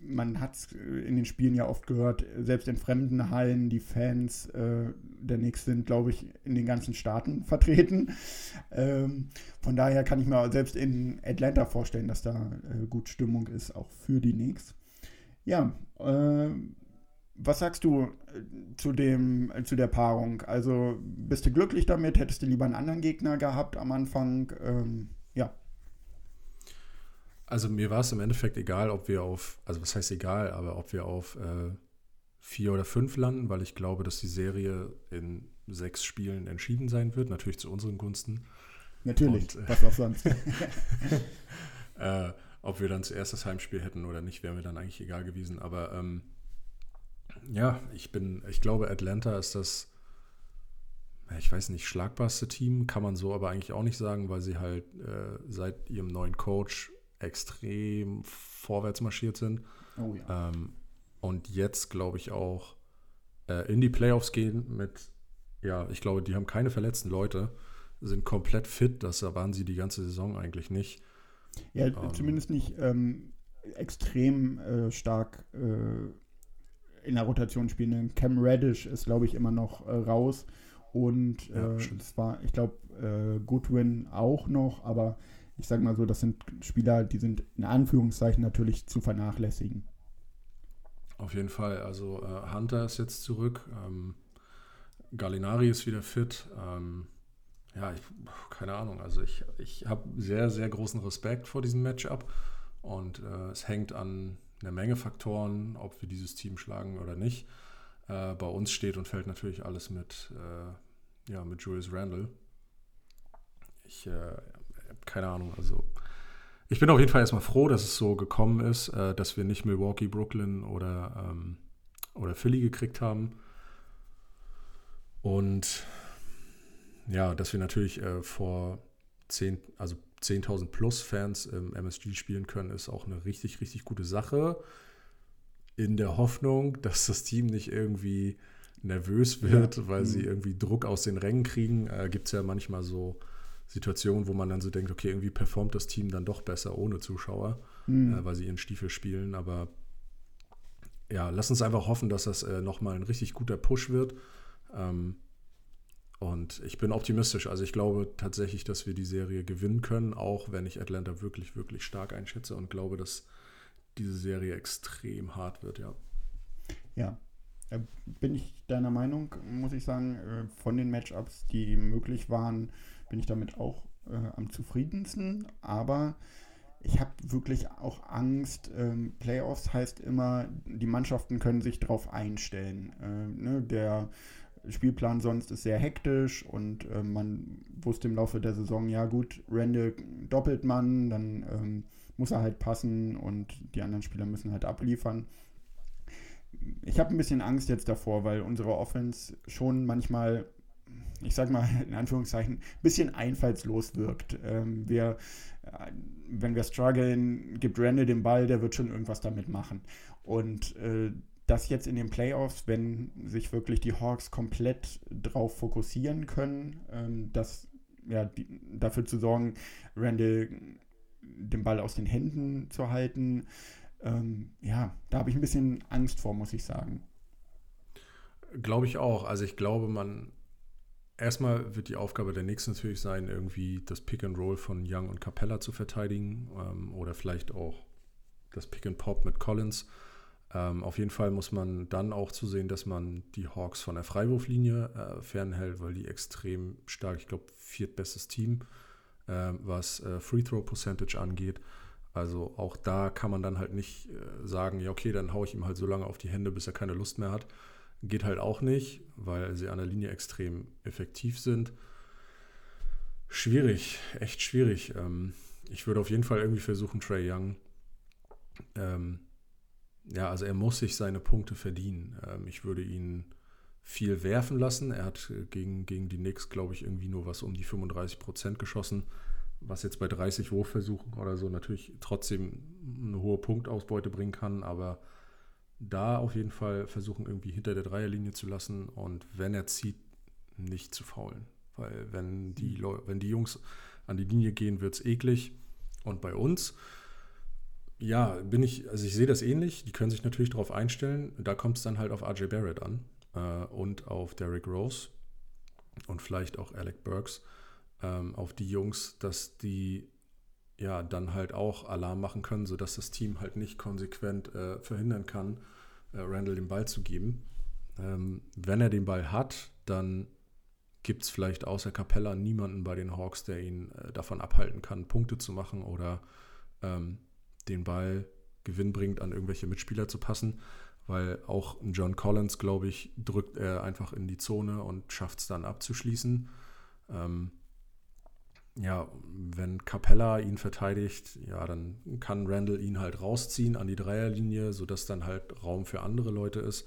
man hat es in den Spielen ja oft gehört, selbst in fremden Hallen, die Fans äh, der Knicks sind, glaube ich, in den ganzen Staaten [laughs] vertreten. Ähm, von daher kann ich mir selbst in Atlanta vorstellen, dass da äh, gut Stimmung ist, auch für die Knicks. Ja, äh, was sagst du äh, zu, dem, äh, zu der Paarung? Also bist du glücklich damit? Hättest du lieber einen anderen Gegner gehabt am Anfang? Ähm. Also mir war es im Endeffekt egal, ob wir auf, also was heißt egal, aber ob wir auf äh, vier oder fünf landen, weil ich glaube, dass die Serie in sechs Spielen entschieden sein wird, natürlich zu unseren Gunsten. Natürlich, Und, äh, was auch sonst. [laughs] [laughs] äh, ob wir dann zuerst das Heimspiel hätten oder nicht, wäre mir dann eigentlich egal gewesen. Aber ähm, ja, ich bin, ich glaube, Atlanta ist das, ich weiß nicht, schlagbarste Team, kann man so aber eigentlich auch nicht sagen, weil sie halt äh, seit ihrem neuen Coach extrem vorwärts marschiert sind. Oh ja. Ähm, und jetzt, glaube ich, auch äh, in die Playoffs gehen mit, ja, ich glaube, die haben keine verletzten Leute, sind komplett fit, das waren sie die ganze Saison eigentlich nicht. Ja, zumindest nicht ähm, extrem äh, stark äh, in der Rotation spielen. Cam Reddish ist, glaube ich, immer noch äh, raus. Und Ja, äh, das war, ich glaube, äh, Goodwin auch noch, aber ich sage mal so, das sind Spieler, die sind in Anführungszeichen natürlich zu vernachlässigen. Auf jeden Fall. Also äh, Hunter ist jetzt zurück. Ähm, Gallinari ist wieder fit. Ähm, ja, ich, keine Ahnung. Also ich, ich habe sehr, sehr großen Respekt vor diesem Matchup. Und äh, es hängt an einer Menge Faktoren, ob wir dieses Team schlagen oder nicht. Äh, bei uns steht und fällt natürlich alles mit, äh, ja, mit Julius Randle. Ich äh, keine Ahnung. Also ich bin auf jeden Fall erstmal froh, dass es so gekommen ist, äh, dass wir nicht Milwaukee, Brooklyn oder, ähm, oder Philly gekriegt haben. Und ja, dass wir natürlich äh, vor 10, also 10.000 plus Fans im MSG spielen können, ist auch eine richtig, richtig gute Sache. In der Hoffnung, dass das Team nicht irgendwie nervös wird, weil sie irgendwie Druck aus den Rängen kriegen. Äh, Gibt es ja manchmal so Situationen, wo man dann so denkt, okay, irgendwie performt das Team dann doch besser ohne Zuschauer, äh, weil sie ihren Stiefel spielen. Aber ja, lass uns einfach hoffen, dass das äh, nochmal ein richtig guter Push wird. Ähm, und ich bin optimistisch. Also ich glaube tatsächlich, dass wir die Serie gewinnen können, auch wenn ich Atlanta wirklich, wirklich stark einschätze und glaube, dass diese Serie extrem hart wird, ja. Ja, äh, bin ich deiner Meinung, muss ich sagen, äh, von den Matchups, die möglich waren, bin ich damit auch äh, am zufriedensten. Aber ich habe wirklich auch Angst. Ähm, Playoffs heißt immer, die Mannschaften können sich darauf einstellen. Äh, ne, der Spielplan sonst ist sehr hektisch und äh, man wusste im Laufe der Saison, ja gut, Randall doppelt man, dann ähm, muss er halt passen und die anderen Spieler müssen halt abliefern ich habe ein bisschen Angst jetzt davor, weil unsere Offense schon manchmal, ich sag mal in Anführungszeichen, ein bisschen einfallslos wirkt. Ähm, wir, äh, wenn wir strugglen, gibt Randall den Ball, der wird schon irgendwas damit machen. Und äh, das jetzt in den Playoffs, wenn sich wirklich die Hawks komplett drauf fokussieren können, ähm, das, ja, die, dafür zu sorgen, Randall den Ball aus den Händen zu halten, ähm, ja, da habe ich ein bisschen Angst vor, muss ich sagen. Glaube ich auch. Also ich glaube, man erstmal wird die Aufgabe der Knicks natürlich sein, irgendwie das Pick and Roll von Young und Capella zu verteidigen ähm, oder vielleicht auch das Pick and Pop mit Collins. Ähm, auf jeden Fall muss man dann auch zusehen, dass man die Hawks von der Freiwurflinie äh, fernhält, weil die extrem stark, ich glaube, viertbestes Team, äh, was äh, Free Throw Percentage angeht. Also auch da kann man dann halt nicht äh, sagen, ja okay, dann haue ich ihm halt so lange auf die Hände, bis er keine Lust mehr hat. Geht halt auch nicht, weil sie an der Linie extrem effektiv sind. Schwierig, echt schwierig. Ähm, ich würde auf jeden Fall irgendwie versuchen, Trey Young. Ähm, ja, also er muss sich seine Punkte verdienen. Ähm, ich würde ihn viel werfen lassen. Er hat äh, gegen, gegen die Knicks, glaube ich, irgendwie nur was um die 35 Prozent geschossen was jetzt bei 30 Wurfversuchen oder so natürlich trotzdem eine hohe Punktausbeute bringen kann, aber da auf jeden Fall versuchen, irgendwie hinter der Dreierlinie zu lassen und wenn er zieht, nicht zu faulen. Weil wenn die, Leu wenn die Jungs an die Linie gehen, wird es eklig. Und bei uns, ja, bin ich, also ich sehe das ähnlich. Die können sich natürlich darauf einstellen. Da kommt es dann halt auf RJ Barrett an äh, und auf Derrick Rose und vielleicht auch Alec Burks ähm, auf die Jungs, dass die ja dann halt auch Alarm machen können, sodass das Team halt nicht konsequent äh, verhindern kann, äh, Randall den Ball zu geben. Ähm, wenn er den Ball hat, dann gibt es vielleicht außer Capella niemanden bei den Hawks, der ihn äh, davon abhalten kann, Punkte zu machen oder ähm, den Ball gewinnbringend an irgendwelche Mitspieler zu passen, weil auch John Collins, glaube ich, drückt er einfach in die Zone und schafft es dann abzuschließen. Ähm, ja, wenn Capella ihn verteidigt, ja, dann kann Randall ihn halt rausziehen an die Dreierlinie, sodass dann halt Raum für andere Leute ist.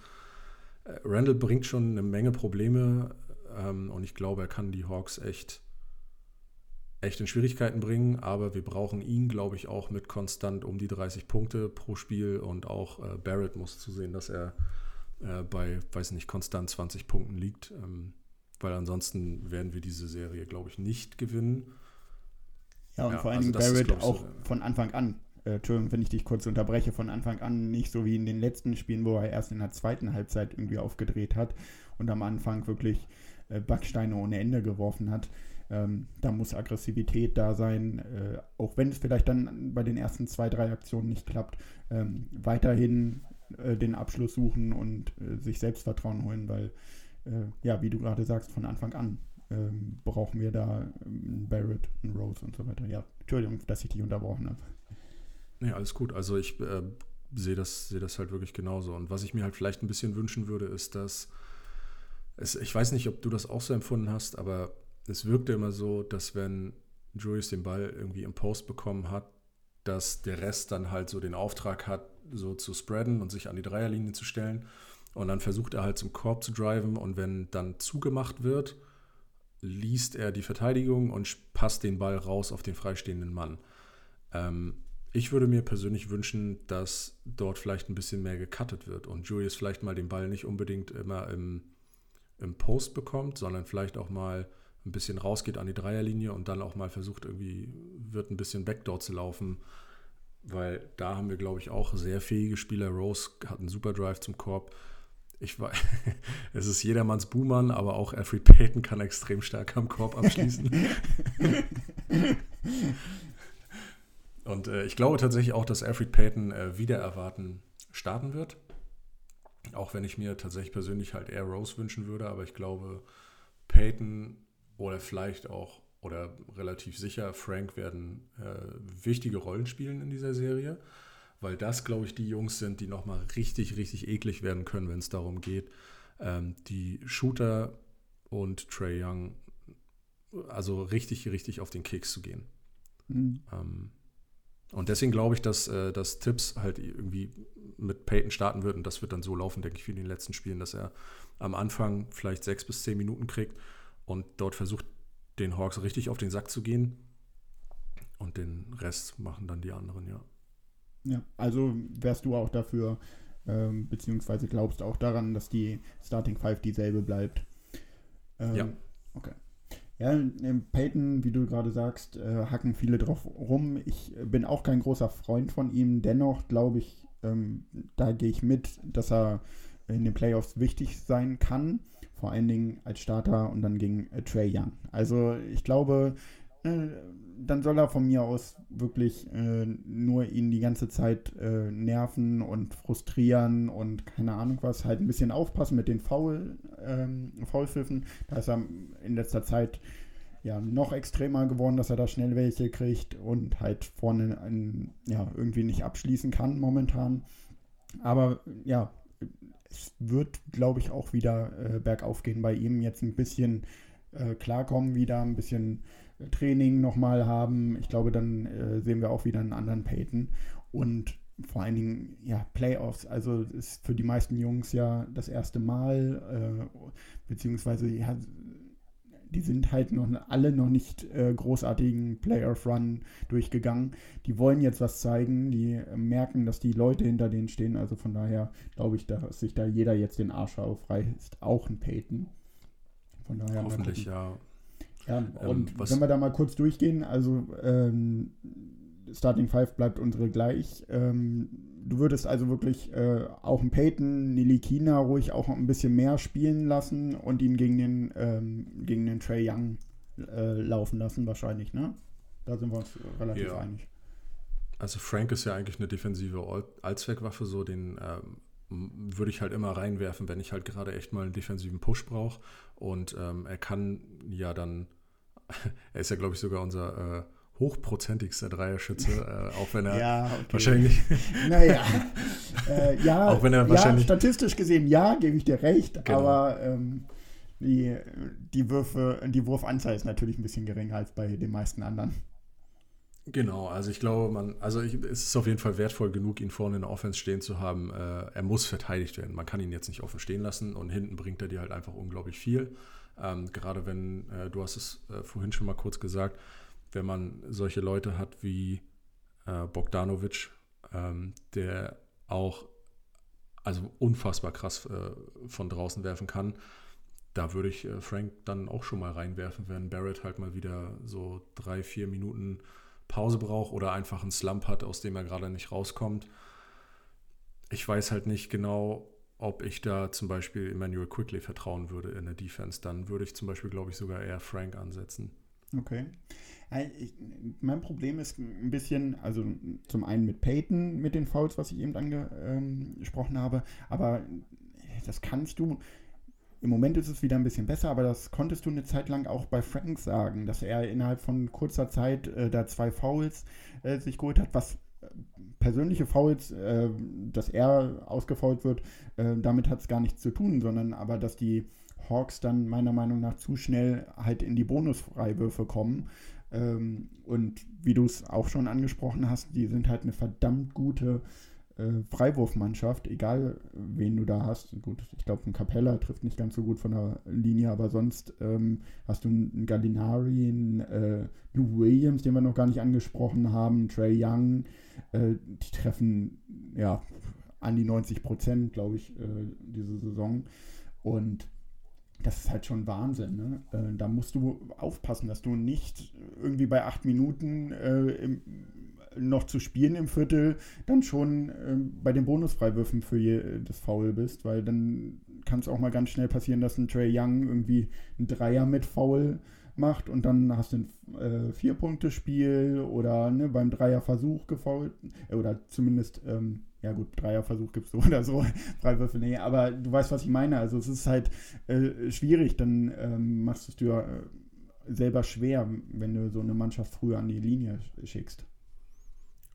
Äh, Randall bringt schon eine Menge Probleme ähm, und ich glaube, er kann die Hawks echt, echt in Schwierigkeiten bringen, aber wir brauchen ihn, glaube ich, auch mit konstant um die 30 Punkte pro Spiel und auch äh, Barrett muss zusehen, dass er äh, bei, weiß nicht, konstant 20 Punkten liegt. Ähm, weil ansonsten werden wir diese Serie, glaube ich, nicht gewinnen. Ja, und ja, vor allen Dingen also Barrett ist, auch so, von Anfang an, äh, Entschuldigung, wenn ich dich kurz unterbreche, von Anfang an nicht so wie in den letzten Spielen, wo er erst in der zweiten Halbzeit irgendwie aufgedreht hat und am Anfang wirklich äh, Backsteine ohne Ende geworfen hat. Ähm, da muss Aggressivität da sein, äh, auch wenn es vielleicht dann bei den ersten zwei, drei Aktionen nicht klappt, ähm, weiterhin äh, den Abschluss suchen und äh, sich Selbstvertrauen holen, weil äh, ja, wie du gerade sagst, von Anfang an ähm, brauchen wir da einen Barrett, einen Rose und so weiter. Ja, Entschuldigung, dass ich dich unterbrochen habe. Nee, alles gut. Also ich äh, sehe das, seh das halt wirklich genauso. Und was ich mir halt vielleicht ein bisschen wünschen würde, ist, dass es, ich weiß nicht, ob du das auch so empfunden hast, aber es wirkte immer so, dass wenn Julius den Ball irgendwie im Post bekommen hat, dass der Rest dann halt so den Auftrag hat, so zu spreaden und sich an die Dreierlinie zu stellen. Und dann versucht er halt zum Korb zu driven und wenn dann zugemacht wird, liest er die Verteidigung und passt den Ball raus auf den freistehenden Mann. Ähm, ich würde mir persönlich wünschen, dass dort vielleicht ein bisschen mehr gecuttet wird und Julius vielleicht mal den Ball nicht unbedingt immer im, im Post bekommt, sondern vielleicht auch mal ein bisschen rausgeht an die Dreierlinie und dann auch mal versucht, irgendwie wird ein bisschen Backdoor zu laufen, weil da haben wir, glaube ich, auch sehr fähige Spieler. Rose hat einen super Drive zum Korb ich weiß, [laughs] es ist jedermanns Buhmann, aber auch Alfred Payton kann extrem stark am Korb abschließen. [laughs] Und äh, ich glaube tatsächlich auch, dass Alfred Payton äh, wieder erwarten starten wird. Auch wenn ich mir tatsächlich persönlich halt eher Rose wünschen würde, aber ich glaube, Payton oder vielleicht auch oder relativ sicher Frank werden äh, wichtige Rollen spielen in dieser Serie weil das, glaube ich, die Jungs sind, die nochmal richtig, richtig eklig werden können, wenn es darum geht, ähm, die Shooter und Trey Young also richtig, richtig auf den Keks zu gehen. Mhm. Ähm, und deswegen glaube ich, dass, äh, dass Tipps halt irgendwie mit Peyton starten wird und das wird dann so laufen, denke ich, wie in den letzten Spielen, dass er am Anfang vielleicht sechs bis zehn Minuten kriegt und dort versucht, den Hawks richtig auf den Sack zu gehen und den Rest machen dann die anderen, ja. Ja, also wärst du auch dafür, ähm, beziehungsweise glaubst auch daran, dass die Starting Five dieselbe bleibt. Ähm, ja. Okay. Ja, Peyton, wie du gerade sagst, äh, hacken viele drauf rum. Ich bin auch kein großer Freund von ihm. Dennoch glaube ich, ähm, da gehe ich mit, dass er in den Playoffs wichtig sein kann. Vor allen Dingen als Starter und dann gegen äh, Trey Young. Also ich glaube, äh, dann soll er von mir aus wirklich äh, nur ihn die ganze Zeit äh, nerven und frustrieren und keine Ahnung was, halt ein bisschen aufpassen mit den Foul, ähm, Foulpfiffen. Da ist er in letzter Zeit ja noch extremer geworden, dass er da schnell welche kriegt und halt vorne ein, ja, irgendwie nicht abschließen kann momentan. Aber ja, es wird, glaube ich, auch wieder äh, bergauf gehen bei ihm. Jetzt ein bisschen äh, klarkommen wieder, ein bisschen Training nochmal haben. Ich glaube, dann äh, sehen wir auch wieder einen anderen Peyton. Und vor allen Dingen, ja, Playoffs. Also ist für die meisten Jungs ja das erste Mal, äh, beziehungsweise ja, die sind halt noch alle noch nicht äh, großartigen Playoff-Run durchgegangen. Die wollen jetzt was zeigen, die merken, dass die Leute hinter denen stehen. Also von daher glaube ich, dass sich da jeder jetzt den Arsch aufreißt, auch ein Peyton. Von daher Hoffentlich, ja. Ja, ähm, und ähm, wenn wir da mal kurz durchgehen, also ähm, Starting Five bleibt unsere gleich. Ähm, du würdest also wirklich äh, auch einen Peyton, Nilikina ruhig auch ein bisschen mehr spielen lassen und ihn gegen den, ähm, gegen den Trey Young äh, laufen lassen, wahrscheinlich, ne? Da sind wir uns relativ ja. einig. Also Frank ist ja eigentlich eine defensive Allzweckwaffe, so den ähm, würde ich halt immer reinwerfen, wenn ich halt gerade echt mal einen defensiven Push brauche. Und ähm, er kann ja dann, [laughs] er ist ja, glaube ich, sogar unser äh, hochprozentigster Dreierschütze, äh, auch wenn er [laughs] Ja, okay. wahrscheinlich. [laughs] Naja, äh, ja, Auch wenn er ja, wahrscheinlich- statistisch gesehen, ja, gebe ich dir recht, Genau. aber ähm, die, die Würfe, die Wurfanzahl ist natürlich ein bisschen geringer als bei den meisten anderen. Genau, also ich glaube, man, also ich, es ist auf jeden Fall wertvoll genug, ihn vorne in der Offense stehen zu haben. Äh, er muss verteidigt werden. Man kann ihn jetzt nicht offen stehen lassen und hinten bringt er dir halt einfach unglaublich viel. Ähm, gerade wenn, äh, du hast es äh, vorhin schon mal kurz gesagt, wenn man solche Leute hat wie äh, Bogdanovic, ähm, der auch also unfassbar krass äh, von draußen werfen kann, da würde ich äh, Frank dann auch schon mal reinwerfen, wenn Barrett halt mal wieder so drei, vier Minuten Pause braucht oder einfach einen Slump hat, aus dem er gerade nicht rauskommt. Ich weiß halt nicht genau, ob ich da zum Beispiel Emmanuel Quickly vertrauen würde in der Defense. Dann würde ich zum Beispiel, glaube ich, sogar eher Frank ansetzen. Okay. Äh, mein Problem ist ein bisschen, also zum einen mit Peyton, mit den Fouls, was ich eben angesprochen habe, aber das kannst du, im Moment ist es wieder ein bisschen besser, aber das konntest du eine Zeit lang auch bei Frank sagen, dass er innerhalb von kurzer Zeit äh, da zwei Fouls äh, sich geholt hat, was persönliche Fouls, äh, dass er ausgefault wird, äh, damit hat es gar nichts zu tun, sondern aber, dass die Hawks dann meiner Meinung nach zu schnell halt in die Bonusfreiwürfe kommen. Ähm, und wie du es auch schon angesprochen hast, die sind halt eine verdammt gute äh, Freiwurfmannschaft, egal wen du da hast. Gut, ich glaube, ein Capella trifft nicht ganz so gut von der Linie, aber sonst ähm, hast du einen Gallinari, einen äh, Lou Williams, den wir noch gar nicht angesprochen haben, Trey Young, äh, die treffen ja an die 90 Prozent, glaube ich, äh, diese Saison. Und das ist halt schon Wahnsinn. Ne? Äh, da musst du aufpassen, dass du nicht irgendwie bei acht Minuten äh, im, noch zu spielen im Viertel dann schon äh, bei den Bonusfreiwürfen für je, das Foul bist, weil dann kann es auch mal ganz schnell passieren, dass ein Trey Young irgendwie ein Dreier mit Foul macht und dann hast du ein äh, Vier-Punkte-Spiel oder ne, beim Dreierversuch gefault äh, oder zumindest ähm, ja gut, Dreierversuch gibt es so [laughs] oder so, Freiwürfe, nee, aber du weißt, was ich meine. Also es ist halt äh, schwierig, dann ähm, machst du es dir äh, selber schwer, wenn du so eine Mannschaft früher an die Linie schickst.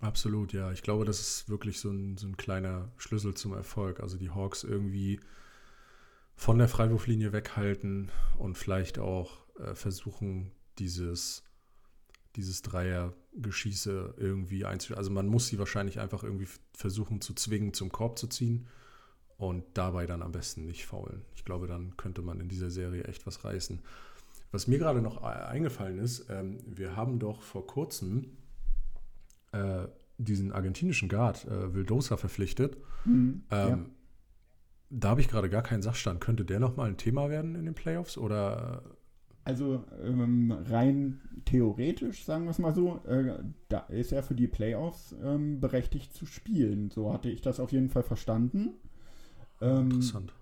Absolut, ja. Ich glaube, das ist wirklich so ein, so ein kleiner Schlüssel zum Erfolg. Also die Hawks irgendwie von der Freiwurflinie weghalten und vielleicht auch äh, versuchen, dieses, dieses Dreiergeschieße irgendwie einzustellen. Also man muss sie wahrscheinlich einfach irgendwie versuchen zu zwingen, zum Korb zu ziehen und dabei dann am besten nicht faulen. Ich glaube, dann könnte man in dieser Serie echt was reißen. Was mir gerade noch eingefallen ist, ähm, wir haben doch vor kurzem äh, diesen argentinischen Guard, äh, Vildosa, verpflichtet. Mhm, Ähm, ja. Da habe ich gerade gar keinen Sachstand. Könnte der nochmal ein Thema werden in den Playoffs? Oder Also ähm, rein theoretisch, sagen wir es mal so, äh, da ist er für die Playoffs ähm, berechtigt zu spielen. So hatte ich das auf jeden Fall verstanden. Ähm, interessant?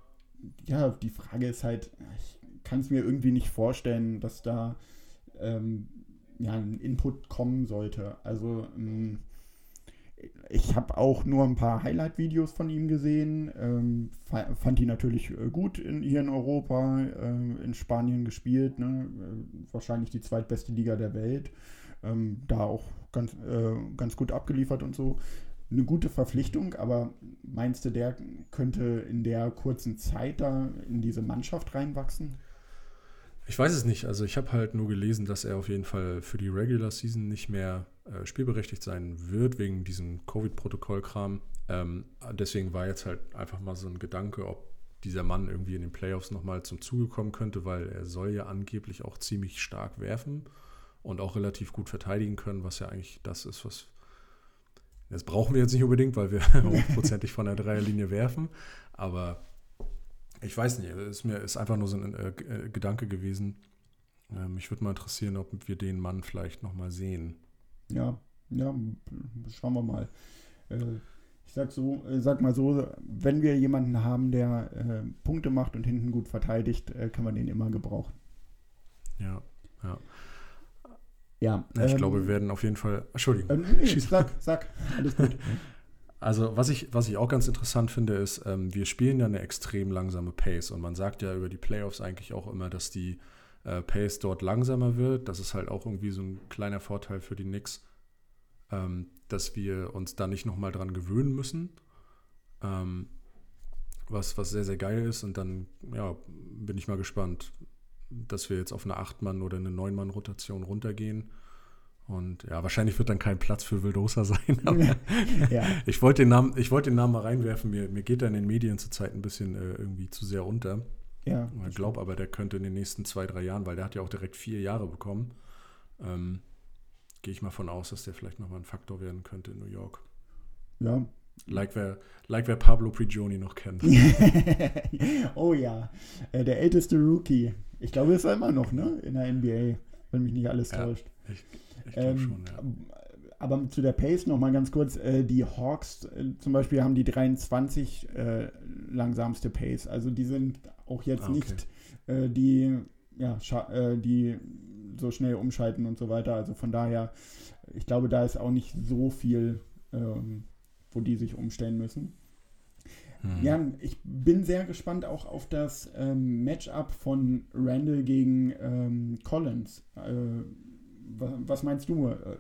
ja, die Frage ist halt, ich kann es mir irgendwie nicht vorstellen, dass da ähm, ja, ein Input kommen sollte. Also ähm, ich habe auch nur ein paar Highlight-Videos von ihm gesehen, ähm, fa- fand die natürlich äh, gut in, hier in Europa, äh, in Spanien gespielt, ne? äh, wahrscheinlich die zweitbeste Liga der Welt, ähm, da auch ganz, äh, ganz gut abgeliefert und so eine gute Verpflichtung, aber meinst du, der könnte in der kurzen Zeit da in diese Mannschaft reinwachsen? Ich weiß es nicht. Also ich habe halt nur gelesen, dass er auf jeden Fall für die Regular Season nicht mehr äh, spielberechtigt sein wird, wegen diesem Covid-Protokoll-Kram. Ähm, deswegen war jetzt halt einfach mal so ein Gedanke, ob dieser Mann irgendwie in den Playoffs nochmal zum Zuge kommen könnte, weil er soll ja angeblich auch ziemlich stark werfen und auch relativ gut verteidigen können, was ja eigentlich das ist, was das brauchen wir jetzt nicht unbedingt, weil wir [laughs] hochprozentig von der Dreierlinie werfen. Aber ich weiß nicht, es ist mir ist einfach nur so ein äh, äh, Gedanke gewesen. Ähm, mich würde mal interessieren, ob wir den Mann vielleicht nochmal sehen. Ja, ja, schauen wir mal. Äh, ich sag so, äh, sag mal so, wenn wir jemanden haben, der äh, Punkte macht und hinten gut verteidigt, äh, kann man den immer gebrauchen. Ja, ja. Ja, Ich ähm, glaube, wir werden auf jeden Fall. Entschuldigung. Ähm, nee, [laughs] sag, sag, alles gut. [laughs] Also was ich, was ich auch ganz interessant finde, ist, ähm, wir spielen ja eine extrem langsame Pace und man sagt ja über die Playoffs eigentlich auch immer, dass die äh, Pace dort langsamer wird. Das ist halt auch irgendwie so ein kleiner Vorteil für die Knicks, ähm, dass wir uns da nicht nochmal dran gewöhnen müssen. Ähm, was, was sehr, sehr geil ist und dann, ja, bin ich mal gespannt, dass wir jetzt auf eine 8-Mann- oder eine 9-Mann-Rotation runtergehen und ja, wahrscheinlich wird dann kein Platz für Wildosa [laughs] sein. ja. Ich wollte den, Namen, wollt den Namen mal reinwerfen. Mir, mir geht er in den Medien zurzeit ein bisschen äh, irgendwie zu sehr unter. Ja. Ich glaube aber, der könnte in den nächsten zwei, drei Jahren, weil der hat ja auch direkt vier Jahre bekommen, ähm, gehe ich mal von aus, dass der vielleicht nochmal ein Faktor werden könnte in New York. Ja. Like wer, like wer Pablo Prigioni noch kennt. [laughs] oh ja, äh, der älteste Rookie. Ich glaube, ist er immer noch, ne? In der NBA, wenn mich nicht alles täuscht. ich, ähm, schon, ja. Aber zu der Pace noch mal ganz kurz. Äh, die Hawks äh, zum Beispiel haben die 23 äh, langsamste Pace. Also die sind auch jetzt ah, okay. nicht äh, die, ja, äh, die so schnell umschalten und so weiter. Also von daher, ich glaube, da ist auch nicht so viel, ähm, wo die sich umstellen müssen. Hm. Ja, ich bin sehr gespannt auch auf das ähm, Matchup von Randall gegen ähm, Collins. Äh, was meinst du? Äh,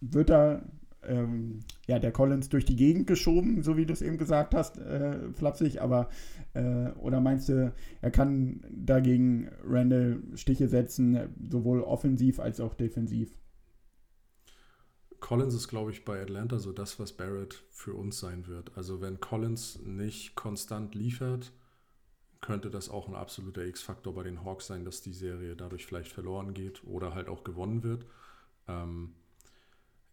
wird da ähm, ja, der Collins durch die Gegend geschoben, so wie du es eben gesagt hast, äh, flapsig, aber äh, oder meinst du, er kann dagegen Randall Stiche setzen, sowohl offensiv als auch defensiv? Collins ist, glaube ich, bei Atlanta so das, was Barrett für uns sein wird. Also wenn Collins nicht konstant liefert, könnte das auch ein absoluter X-Faktor bei den Hawks sein, dass die Serie dadurch vielleicht verloren geht oder halt auch gewonnen wird. Ähm,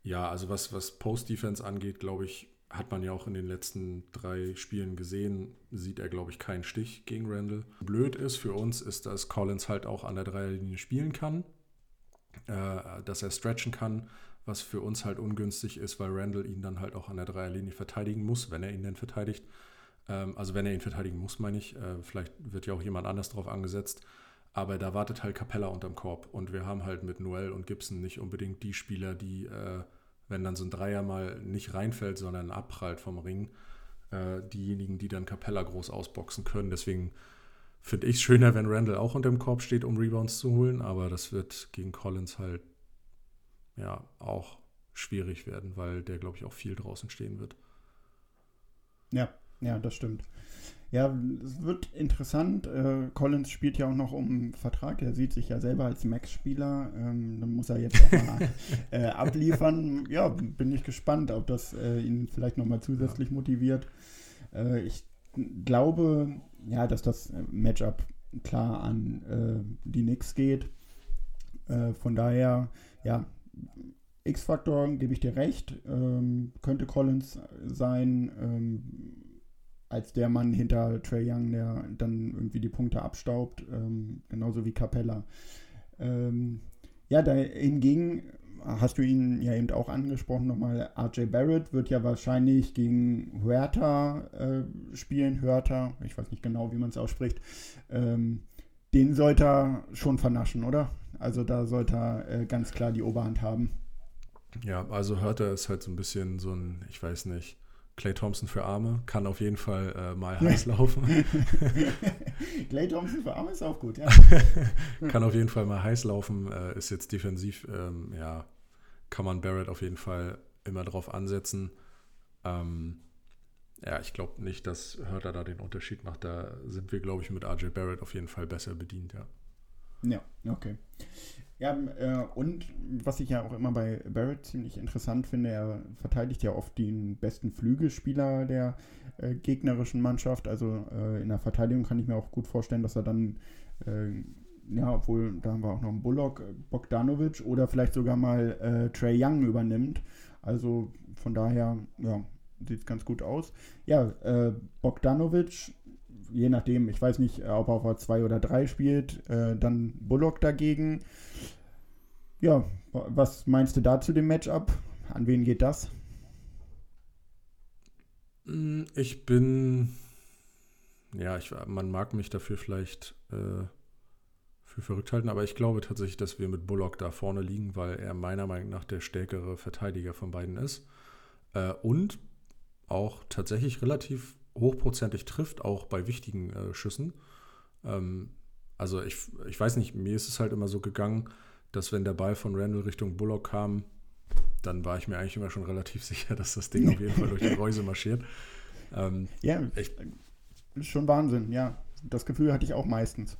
ja, also was, was Post-Defense angeht, glaube ich, hat man ja auch in den letzten drei Spielen gesehen, sieht er, glaube ich, keinen Stich gegen Randall. Blöd ist für uns, ist, dass Collins halt auch an der Dreierlinie spielen kann, äh, dass er stretchen kann, was für uns halt ungünstig ist, weil Randall ihn dann halt auch an der Dreierlinie verteidigen muss, wenn er ihn denn verteidigt. Ähm, also wenn er ihn verteidigen muss, meine ich. Äh, vielleicht wird ja auch jemand anders drauf angesetzt. Aber da wartet halt Capella unterm Korb. Und wir haben halt mit Noel und Gibson nicht unbedingt die Spieler, die, äh, wenn dann so ein Dreier mal nicht reinfällt, sondern abprallt vom Ring, äh, diejenigen, die dann Capella groß ausboxen können. Deswegen finde ich es schöner, wenn Randall auch unterm Korb steht, um Rebounds zu holen. Aber das wird gegen Collins halt ja auch schwierig werden, weil der, glaube ich, auch viel draußen stehen wird. Ja, ja, das stimmt. Ja, es wird interessant. Äh, Collins spielt ja auch noch um einen Vertrag. Er sieht sich ja selber als Max-Spieler. Ähm, dann muss er jetzt auch mal [laughs] äh, abliefern. Ja, bin ich gespannt, ob das äh, ihn vielleicht nochmal zusätzlich ja. motiviert. Äh, ich glaube, ja, dass das Matchup klar an äh, die Knicks geht. Äh, von daher, ja, X-Faktor, gebe ich dir recht. Ähm, könnte Collins sein. Ähm, als der Mann hinter Trey Young, der dann irgendwie die Punkte abstaubt, ähm, genauso wie Capella. Ähm, ja, da hingegen hast du ihn ja eben auch angesprochen nochmal, RJ Barrett wird ja wahrscheinlich gegen Huerta äh, spielen, Huerta, ich weiß nicht genau, wie man es ausspricht. Ähm, den sollte er schon vernaschen, oder? Also da sollte er äh, ganz klar die Oberhand haben. Ja, also Huerta ist halt so ein bisschen so ein, ich weiß nicht, Clay Thompson für Arme kann auf jeden Fall äh, mal [laughs] heiß laufen. [laughs] Clay Thompson für Arme ist auch gut, ja. [laughs] kann auf jeden Fall mal heiß laufen, äh, ist jetzt defensiv, ähm, ja, kann man Barrett auf jeden Fall immer drauf ansetzen. Ähm, ja, ich glaube nicht, dass Hörter da den Unterschied macht. Da sind wir, glaube ich, mit RJ Barrett auf jeden Fall besser bedient, ja. Ja, okay. Ja, äh, und was ich ja auch immer bei Barrett ziemlich interessant finde, er verteidigt ja oft den besten Flügelspieler der äh, gegnerischen Mannschaft. Also äh, in der Verteidigung kann ich mir auch gut vorstellen, dass er dann, äh, ja, obwohl da haben wir auch noch einen Bullock, äh, Bogdanovic oder vielleicht sogar mal äh, Trey Young übernimmt. Also von daher, ja, sieht es ganz gut aus. Ja, Bogdanovic je nachdem, ich weiß nicht, ob er auf 2 oder 3 spielt, äh, dann Bullock dagegen. Ja, was meinst du dazu dem Matchup? An wen geht das? Mm, ich bin, ja, ich, man mag mich dafür vielleicht äh, für verrückt halten, aber ich glaube tatsächlich, dass wir mit Bullock da vorne liegen, weil er meiner Meinung nach der stärkere Verteidiger von beiden ist. Äh, und auch tatsächlich relativ hochprozentig trifft, auch bei wichtigen äh, Schüssen. Ähm, also ich, ich weiß nicht, mir ist es halt immer so gegangen, dass wenn der Ball von Randall Richtung Bullock kam, dann war ich mir eigentlich immer schon relativ [laughs] sicher, dass das Ding auf jeden Fall durch die Reuse marschiert. Ähm, ja, ich, ist schon Wahnsinn, ja. Das Gefühl hatte ich auch meistens.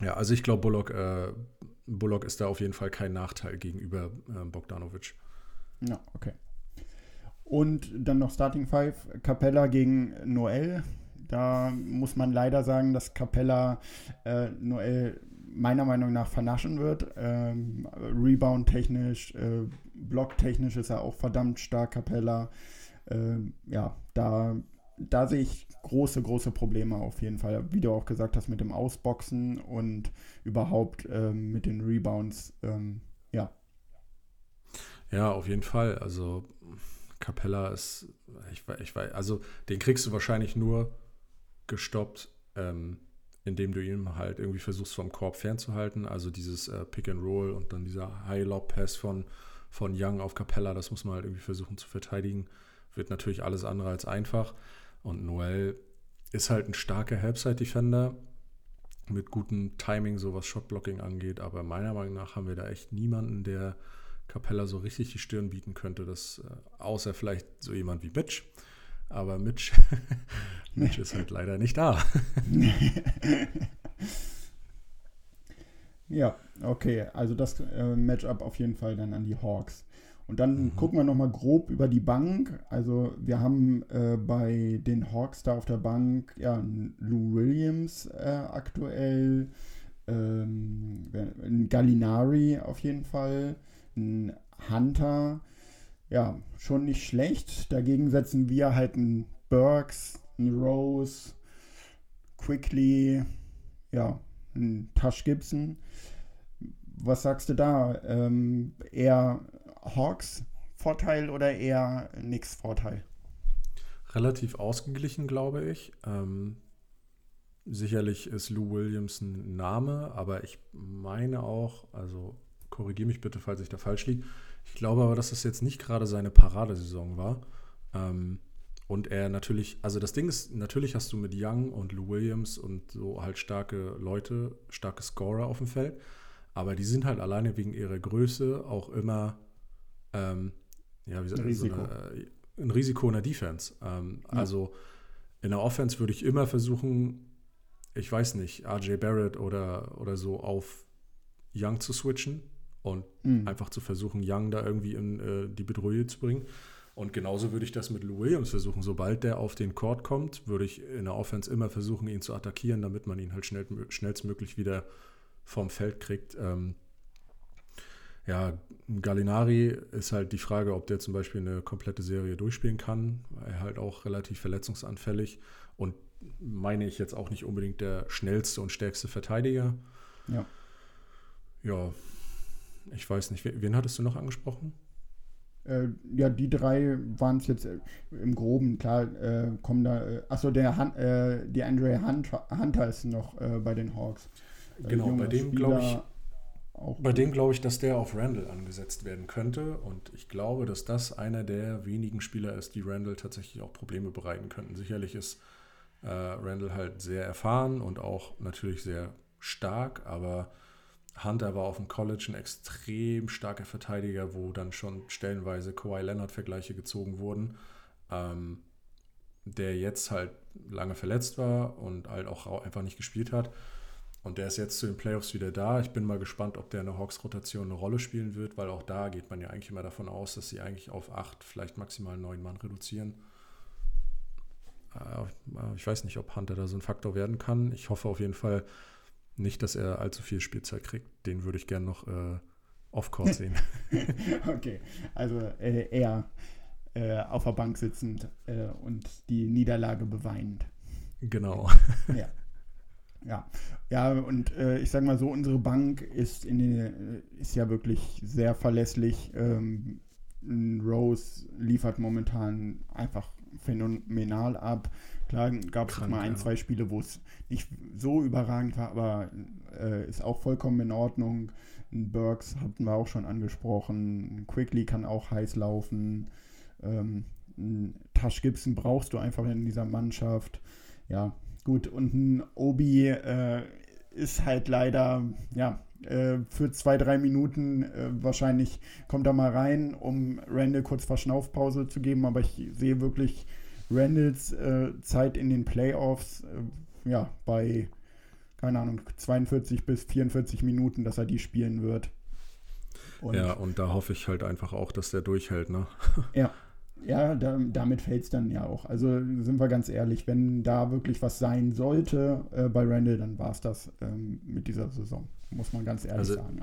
Ja, also ich glaube, Bullock, äh, Bullock ist da auf jeden Fall kein Nachteil gegenüber äh, Bogdanovic. Ja, okay. Und dann noch Starting Five, Capella gegen Noel. Da muss man leider sagen, dass Capella äh, Noel meiner Meinung nach vernaschen wird. Ähm, Rebound-technisch, äh, Block-technisch ist er auch verdammt stark, Capella. Ähm, ja, da, da sehe ich große, große Probleme auf jeden Fall. Wie du auch gesagt hast, mit dem Ausboxen und überhaupt ähm, mit den Rebounds. Ähm, ja. Ja, auf jeden Fall. Also Capella ist, ich, ich weiß, also den kriegst du wahrscheinlich nur gestoppt, ähm, indem du ihn halt irgendwie versuchst vom Korb fernzuhalten. Also dieses äh, Pick and Roll und dann dieser High Lob Pass von, von Young auf Capella, das muss man halt irgendwie versuchen zu verteidigen. Wird natürlich alles andere als einfach. Und Noel ist halt ein starker Helpside Defender mit gutem Timing, so was Shotblocking angeht. Aber meiner Meinung nach haben wir da echt niemanden, der Capella so richtig die Stirn bieten könnte. Das, äh, außer vielleicht so jemand wie Mitch. Aber Mitch, [laughs] Mitch ist halt leider nicht da. [laughs] ja, okay. Also das äh, Matchup auf jeden Fall dann an die Hawks. Und dann mhm. gucken wir nochmal grob über die Bank. Also wir haben äh, bei den Hawks da auf der Bank ja Lou Williams äh, aktuell, ähm, ein Gallinari auf jeden Fall, ein Hunter, ja, schon nicht schlecht. Dagegen setzen wir halt einen Burks, einen Rose, Quickly, ja, einen Tash Gibson. Was sagst du da? Ähm, eher Hawks Vorteil oder eher nix Vorteil? Relativ ausgeglichen, glaube ich. Ähm, sicherlich ist Lou Williams ein Name, aber ich meine auch, also korrigiere mich bitte, falls ich da falsch liege. Ich glaube aber, dass das jetzt nicht gerade seine Paradesaison war. Ähm, und er natürlich, also das Ding ist, natürlich hast du mit Young und Lou Williams und so halt starke Leute, starke Scorer auf dem Feld, aber die sind halt alleine wegen ihrer Größe auch immer ähm, ja, wie sagt, Risiko. So eine, ein Risiko in der Defense. Ähm, ja. Also in der Offense würde ich immer versuchen, ich weiß nicht, RJ Barrett oder, oder so auf Young zu switchen und mhm. einfach zu versuchen, Young da irgendwie in äh, die Bedrohung zu bringen. Und genauso würde ich das mit Lou Williams versuchen. Sobald der auf den Court kommt, würde ich in der Offense immer versuchen, ihn zu attackieren, damit man ihn halt schnell, schnellstmöglich wieder vom Feld kriegt. Ähm, ja, Gallinari ist halt die Frage, ob der zum Beispiel eine komplette Serie durchspielen kann. Er halt auch relativ verletzungsanfällig und meine ich jetzt auch nicht unbedingt der schnellste und stärkste Verteidiger. Ja. Ja, ich weiß nicht. Wen hattest du noch angesprochen? Äh, ja, die drei waren es jetzt äh, im Groben, klar, äh, kommen da. Äh, achso, der Han, äh, die Andre Hunter, Hunter ist noch äh, bei den Hawks. Genau, bei dem glaube ich Bei dem glaube ich, dass der auf Randall angesetzt werden könnte. Und ich glaube, dass das einer der wenigen Spieler ist, die Randall tatsächlich auch Probleme bereiten könnten. Sicherlich ist Randall halt sehr erfahren und auch natürlich sehr stark, aber Hunter war auf dem College ein extrem starker Verteidiger, wo dann schon stellenweise Kawhi Leonard-Vergleiche gezogen wurden, ähm, der jetzt halt lange verletzt war und halt auch einfach nicht gespielt hat. Und der ist jetzt zu den Playoffs wieder da. Ich bin mal gespannt, ob der in der Hawks-Rotation eine Rolle spielen wird, weil auch da geht man ja eigentlich immer davon aus, dass sie eigentlich auf acht, vielleicht maximal neun Mann reduzieren. Äh, ich weiß nicht, ob Hunter da so ein Faktor werden kann. Ich hoffe auf jeden Fall nicht, dass er allzu viel Spielzeit kriegt. Den würde ich gerne noch äh, off-court [laughs] sehen. okay, also äh, eher äh, auf der Bank sitzend äh, und die Niederlage beweinend. Genau. [laughs] ja. Ja, ja, und äh, ich sage mal so, unsere Bank ist, in den, äh, ist ja wirklich sehr verlässlich. Ähm, Rose liefert momentan einfach phänomenal ab. Klar gab es mal ein, ja. zwei Spiele, wo es nicht so überragend war, aber äh, ist auch vollkommen in Ordnung. Burks hatten wir auch schon angesprochen. Quickly kann auch heiß laufen. Ähm, Tash Gibson brauchst du einfach in dieser Mannschaft. Ja, gut. Und ein Obi äh, ist halt leider, ja, äh, für zwei, drei Minuten äh, wahrscheinlich kommt er mal rein, um Randall kurz Verschnaufpause zu geben. Aber ich sehe wirklich Randalls äh, Zeit in den Playoffs, äh, ja, bei, keine Ahnung, 42 bis 44 Minuten, dass er die spielen wird. Und ja, und da hoffe ich halt einfach auch, dass der durchhält, ne? [laughs] Ja. Ja, da, damit fällt es dann ja auch. Also sind wir ganz ehrlich, wenn da wirklich was sein sollte äh, bei Randall, dann war es das ähm, mit dieser Saison. Muss man ganz ehrlich also, sagen.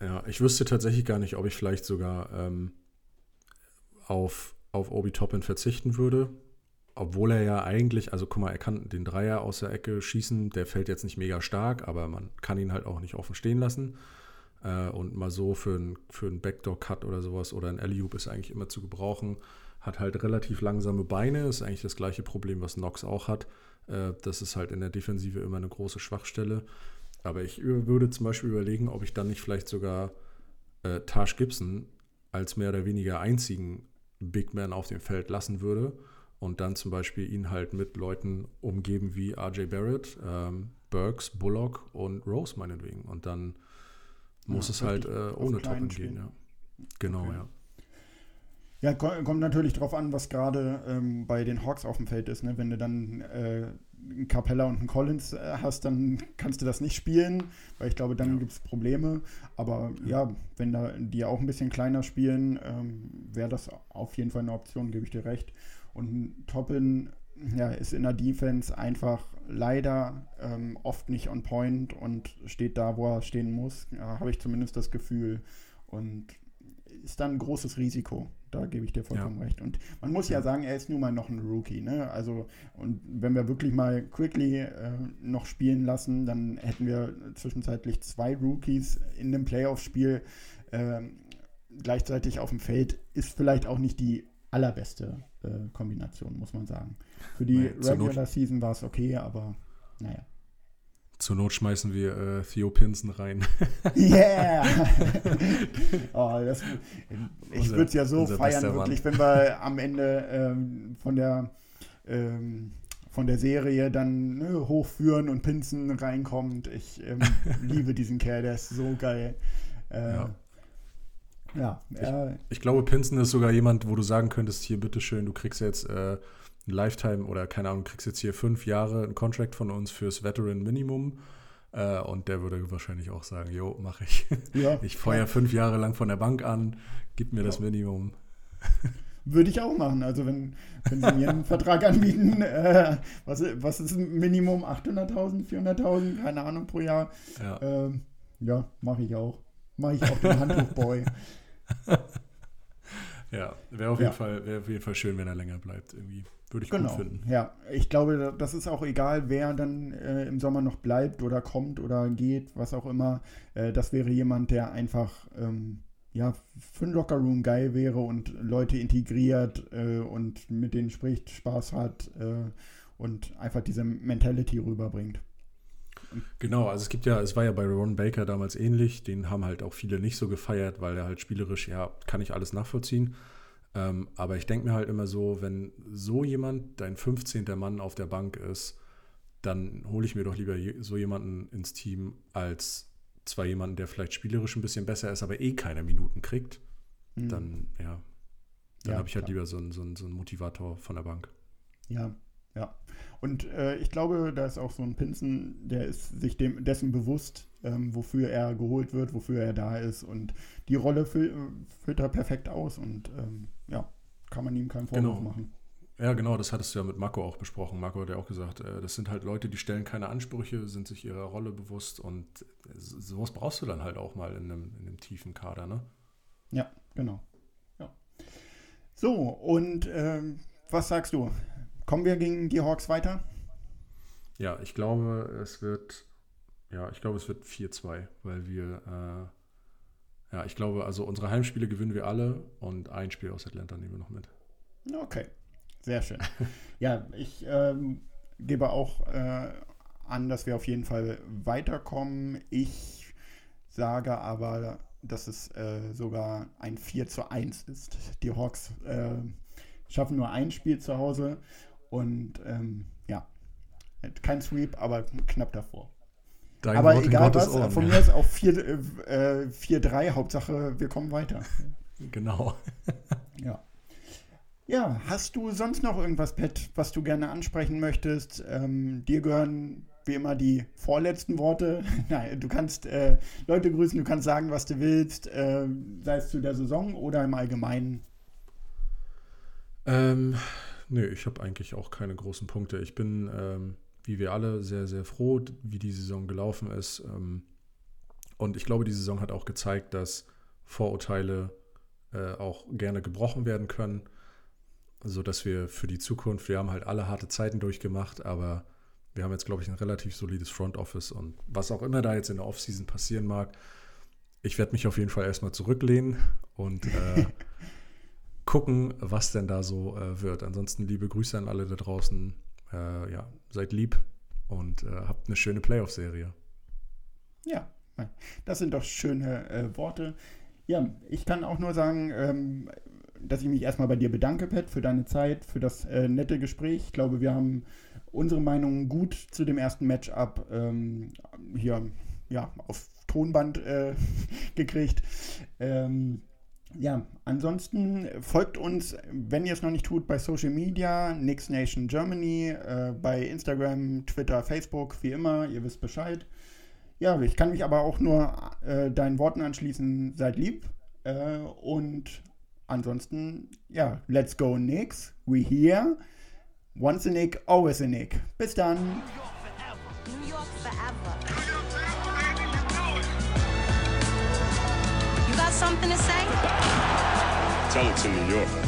Ja. ja, ich wüsste tatsächlich gar nicht, ob ich vielleicht sogar ähm, auf, auf Obi Toppin verzichten würde. Obwohl er ja eigentlich, also guck mal, er kann den Dreier aus der Ecke schießen, der fällt jetzt nicht mega stark, aber man kann ihn halt auch nicht offen stehen lassen. Äh, und mal so für einen für Backdoor-Cut oder sowas oder ein alley ist eigentlich immer zu gebrauchen. Hat halt relativ langsame Beine, ist eigentlich das gleiche Problem, was Nox auch hat. Äh, das ist halt in der Defensive immer eine große Schwachstelle. Aber ich würde zum Beispiel überlegen, ob ich dann nicht vielleicht sogar äh, Taj Gibson als mehr oder weniger einzigen Big Man auf dem Feld lassen würde und dann zum Beispiel ihn halt mit Leuten umgeben wie RJ Barrett, ähm, Burks, Bullock und Rose meinetwegen. Und dann muss ja, es halt äh, ohne Toppen gehen, ja. Genau, okay. ja. Ja, kommt natürlich drauf an, was gerade ähm, bei den Hawks auf dem Feld ist. Ne? Wenn du dann äh, einen Capella und einen Collins äh, hast, dann kannst du das nicht spielen, weil ich glaube, dann ja. gibt es Probleme. Aber ja. ja, wenn da die auch ein bisschen kleiner spielen, ähm, wäre das auf jeden Fall eine Option, gebe ich dir recht. Und Toppin ja, ist in der Defense einfach leider ähm, oft nicht on point und steht da, wo er stehen muss. Ja, Habe ich zumindest das Gefühl. Und ist dann ein großes Risiko. Da gebe ich dir vollkommen ja. recht. Und man muss ja sagen, er ist nun mal noch ein Rookie. Ne? Also, und wenn wir wirklich mal Quickly äh, noch spielen lassen, dann hätten wir zwischenzeitlich zwei Rookies in dem Playoff-Spiel äh, gleichzeitig auf dem Feld. Ist vielleicht auch nicht die allerbeste äh, Kombination, muss man sagen. Für die Regular Season war es okay, aber naja. Zur Not schmeißen wir äh, Theo Pinson rein. [laughs] Yeah! [laughs] oh, das, ich würde es ja so feiern, wirklich, wenn wir am Ende ähm, von der ähm, von der Serie dann ne, hochführen und Pinson reinkommt. Ich ähm, [laughs] liebe diesen Kerl, der ist so geil. Äh, ja. Ja, äh, ich, ich, glaube, Pinson ist sogar jemand, wo du sagen könntest, hier, bitteschön, du kriegst jetzt äh, Lifetime oder keine Ahnung, kriegst jetzt hier fünf Jahre ein Contract von uns fürs Veteran Minimum. Äh, und der würde wahrscheinlich auch sagen, jo, mache ich. [laughs] Ja, ich feuer ja. fünf Jahre lang von der Bank an, gib mir ja. das Minimum. Würde ich auch machen. Also wenn, wenn sie mir einen [laughs] Vertrag anbieten, äh, was, was ist ein Minimum? 800.000, 400.000, keine Ahnung pro Jahr. Ja, ähm, ja mache ich auch. Mache ich auch den Handtuchboy. [laughs] ja, wäre auf, ja. wär auf jeden Fall schön, wenn er länger bleibt. Irgendwie würde ich genau. gut finden. Ja, ich glaube, das ist auch egal, wer dann äh, im Sommer noch bleibt oder kommt oder geht, was auch immer. Äh, das wäre jemand, der einfach ähm, ja, für den Lockerroom geil wäre und Leute integriert äh, und mit denen spricht, Spaß hat äh, und einfach diese Mentality rüberbringt. Genau, also es gibt ja, es war ja bei Ron Baker damals ähnlich, den haben halt auch viele nicht so gefeiert, weil er halt spielerisch, ja, kann ich alles nachvollziehen. Ähm, aber ich denke mir halt immer so, wenn so jemand dein 15. Mann auf der Bank ist, dann hole ich mir doch lieber so jemanden ins Team als zwar jemanden, der vielleicht spielerisch ein bisschen besser ist, aber eh keine Minuten kriegt. Mhm. Dann, ja, dann ja, habe ich halt klar. lieber so einen, so, einen, so einen Motivator von der Bank. Ja, ja. Und äh, ich glaube, da ist auch so ein Pinsen, der ist sich dem, dessen bewusst, ähm, wofür er geholt wird, wofür er da ist. Und die Rolle füllt, füllt er perfekt aus. Und ähm, kann man ihm keinen Vorwurf genau. machen. Ja, genau, das hattest du ja mit Marco auch besprochen. Marco hat ja auch gesagt, äh, das sind halt Leute, die stellen keine Ansprüche, sind sich ihrer Rolle bewusst und sowas brauchst du dann halt auch mal in einem, in einem tiefen Kader, ne? Ja, genau. Ja. So, und ähm, was sagst du? Kommen wir gegen die Hawks weiter? Ja, ich glaube, es wird, ja, ich glaube, es wird 4-2, weil wir, äh, ja, ich glaube, also unsere Heimspiele gewinnen wir alle und ein Spiel aus Atlanta nehmen wir noch mit. Okay, sehr schön. ja, ich ähm, gebe auch äh, an, dass wir auf jeden Fall weiterkommen. Ich sage aber, dass es äh, sogar ein 4 zu 1 ist. Die Hawks äh, schaffen nur ein Spiel zu Hause und ähm, ja, kein Sweep, aber knapp davor. Dein aber Wort egal was, Ohren, von ja. mir ist auch 4-3, äh, 4-3, Hauptsache wir kommen weiter. Genau. Ja. Ja, hast du sonst noch irgendwas, Pat, was du gerne ansprechen möchtest? Ähm, dir gehören wie immer die vorletzten Worte. [laughs] Nein, du kannst äh, Leute grüßen, du kannst sagen, was du willst, äh, sei es zu der Saison oder im Allgemeinen. Ähm, nö, ich habe eigentlich auch keine großen Punkte. Ich bin, ähm, wie wir alle, sehr, sehr froh, wie die Saison gelaufen ist. Ähm, und ich glaube, die Saison hat auch gezeigt, dass Vorurteile äh, auch gerne gebrochen werden können, sodass wir für die Zukunft, wir haben halt alle harte Zeiten durchgemacht, aber wir haben jetzt, glaube ich, ein relativ solides Front Office und was auch immer da jetzt in der Offseason passieren mag, ich werde mich auf jeden Fall erstmal zurücklehnen und äh, [laughs] gucken, was denn da so äh, wird. Ansonsten liebe Grüße an alle da draußen. Äh, ja, seid lieb und äh, habt eine schöne Playoff-Serie. Ja, das sind doch schöne äh, Worte. Ja, ich kann auch nur sagen, ähm, dass ich mich erstmal bei dir bedanke, Pat, für deine Zeit, für das äh, nette Gespräch. Ich glaube, wir haben unsere Meinung gut zu dem ersten Matchup ähm, hier ja, auf Tonband äh, [laughs] gekriegt. Ähm, ja, ansonsten folgt uns, wenn ihr es noch nicht tut, bei Social Media, Nix Nation Germany, äh, bei Instagram, Twitter, Facebook, wie immer, ihr wisst Bescheid. Ja, ich kann mich aber auch nur äh, deinen Worten anschließen, seid lieb. Äh, und ansonsten, ja, let's go Nix. We here. Once a Nick, always a Nick. Bis dann. New York forever. You got something to say? Tell it to New York.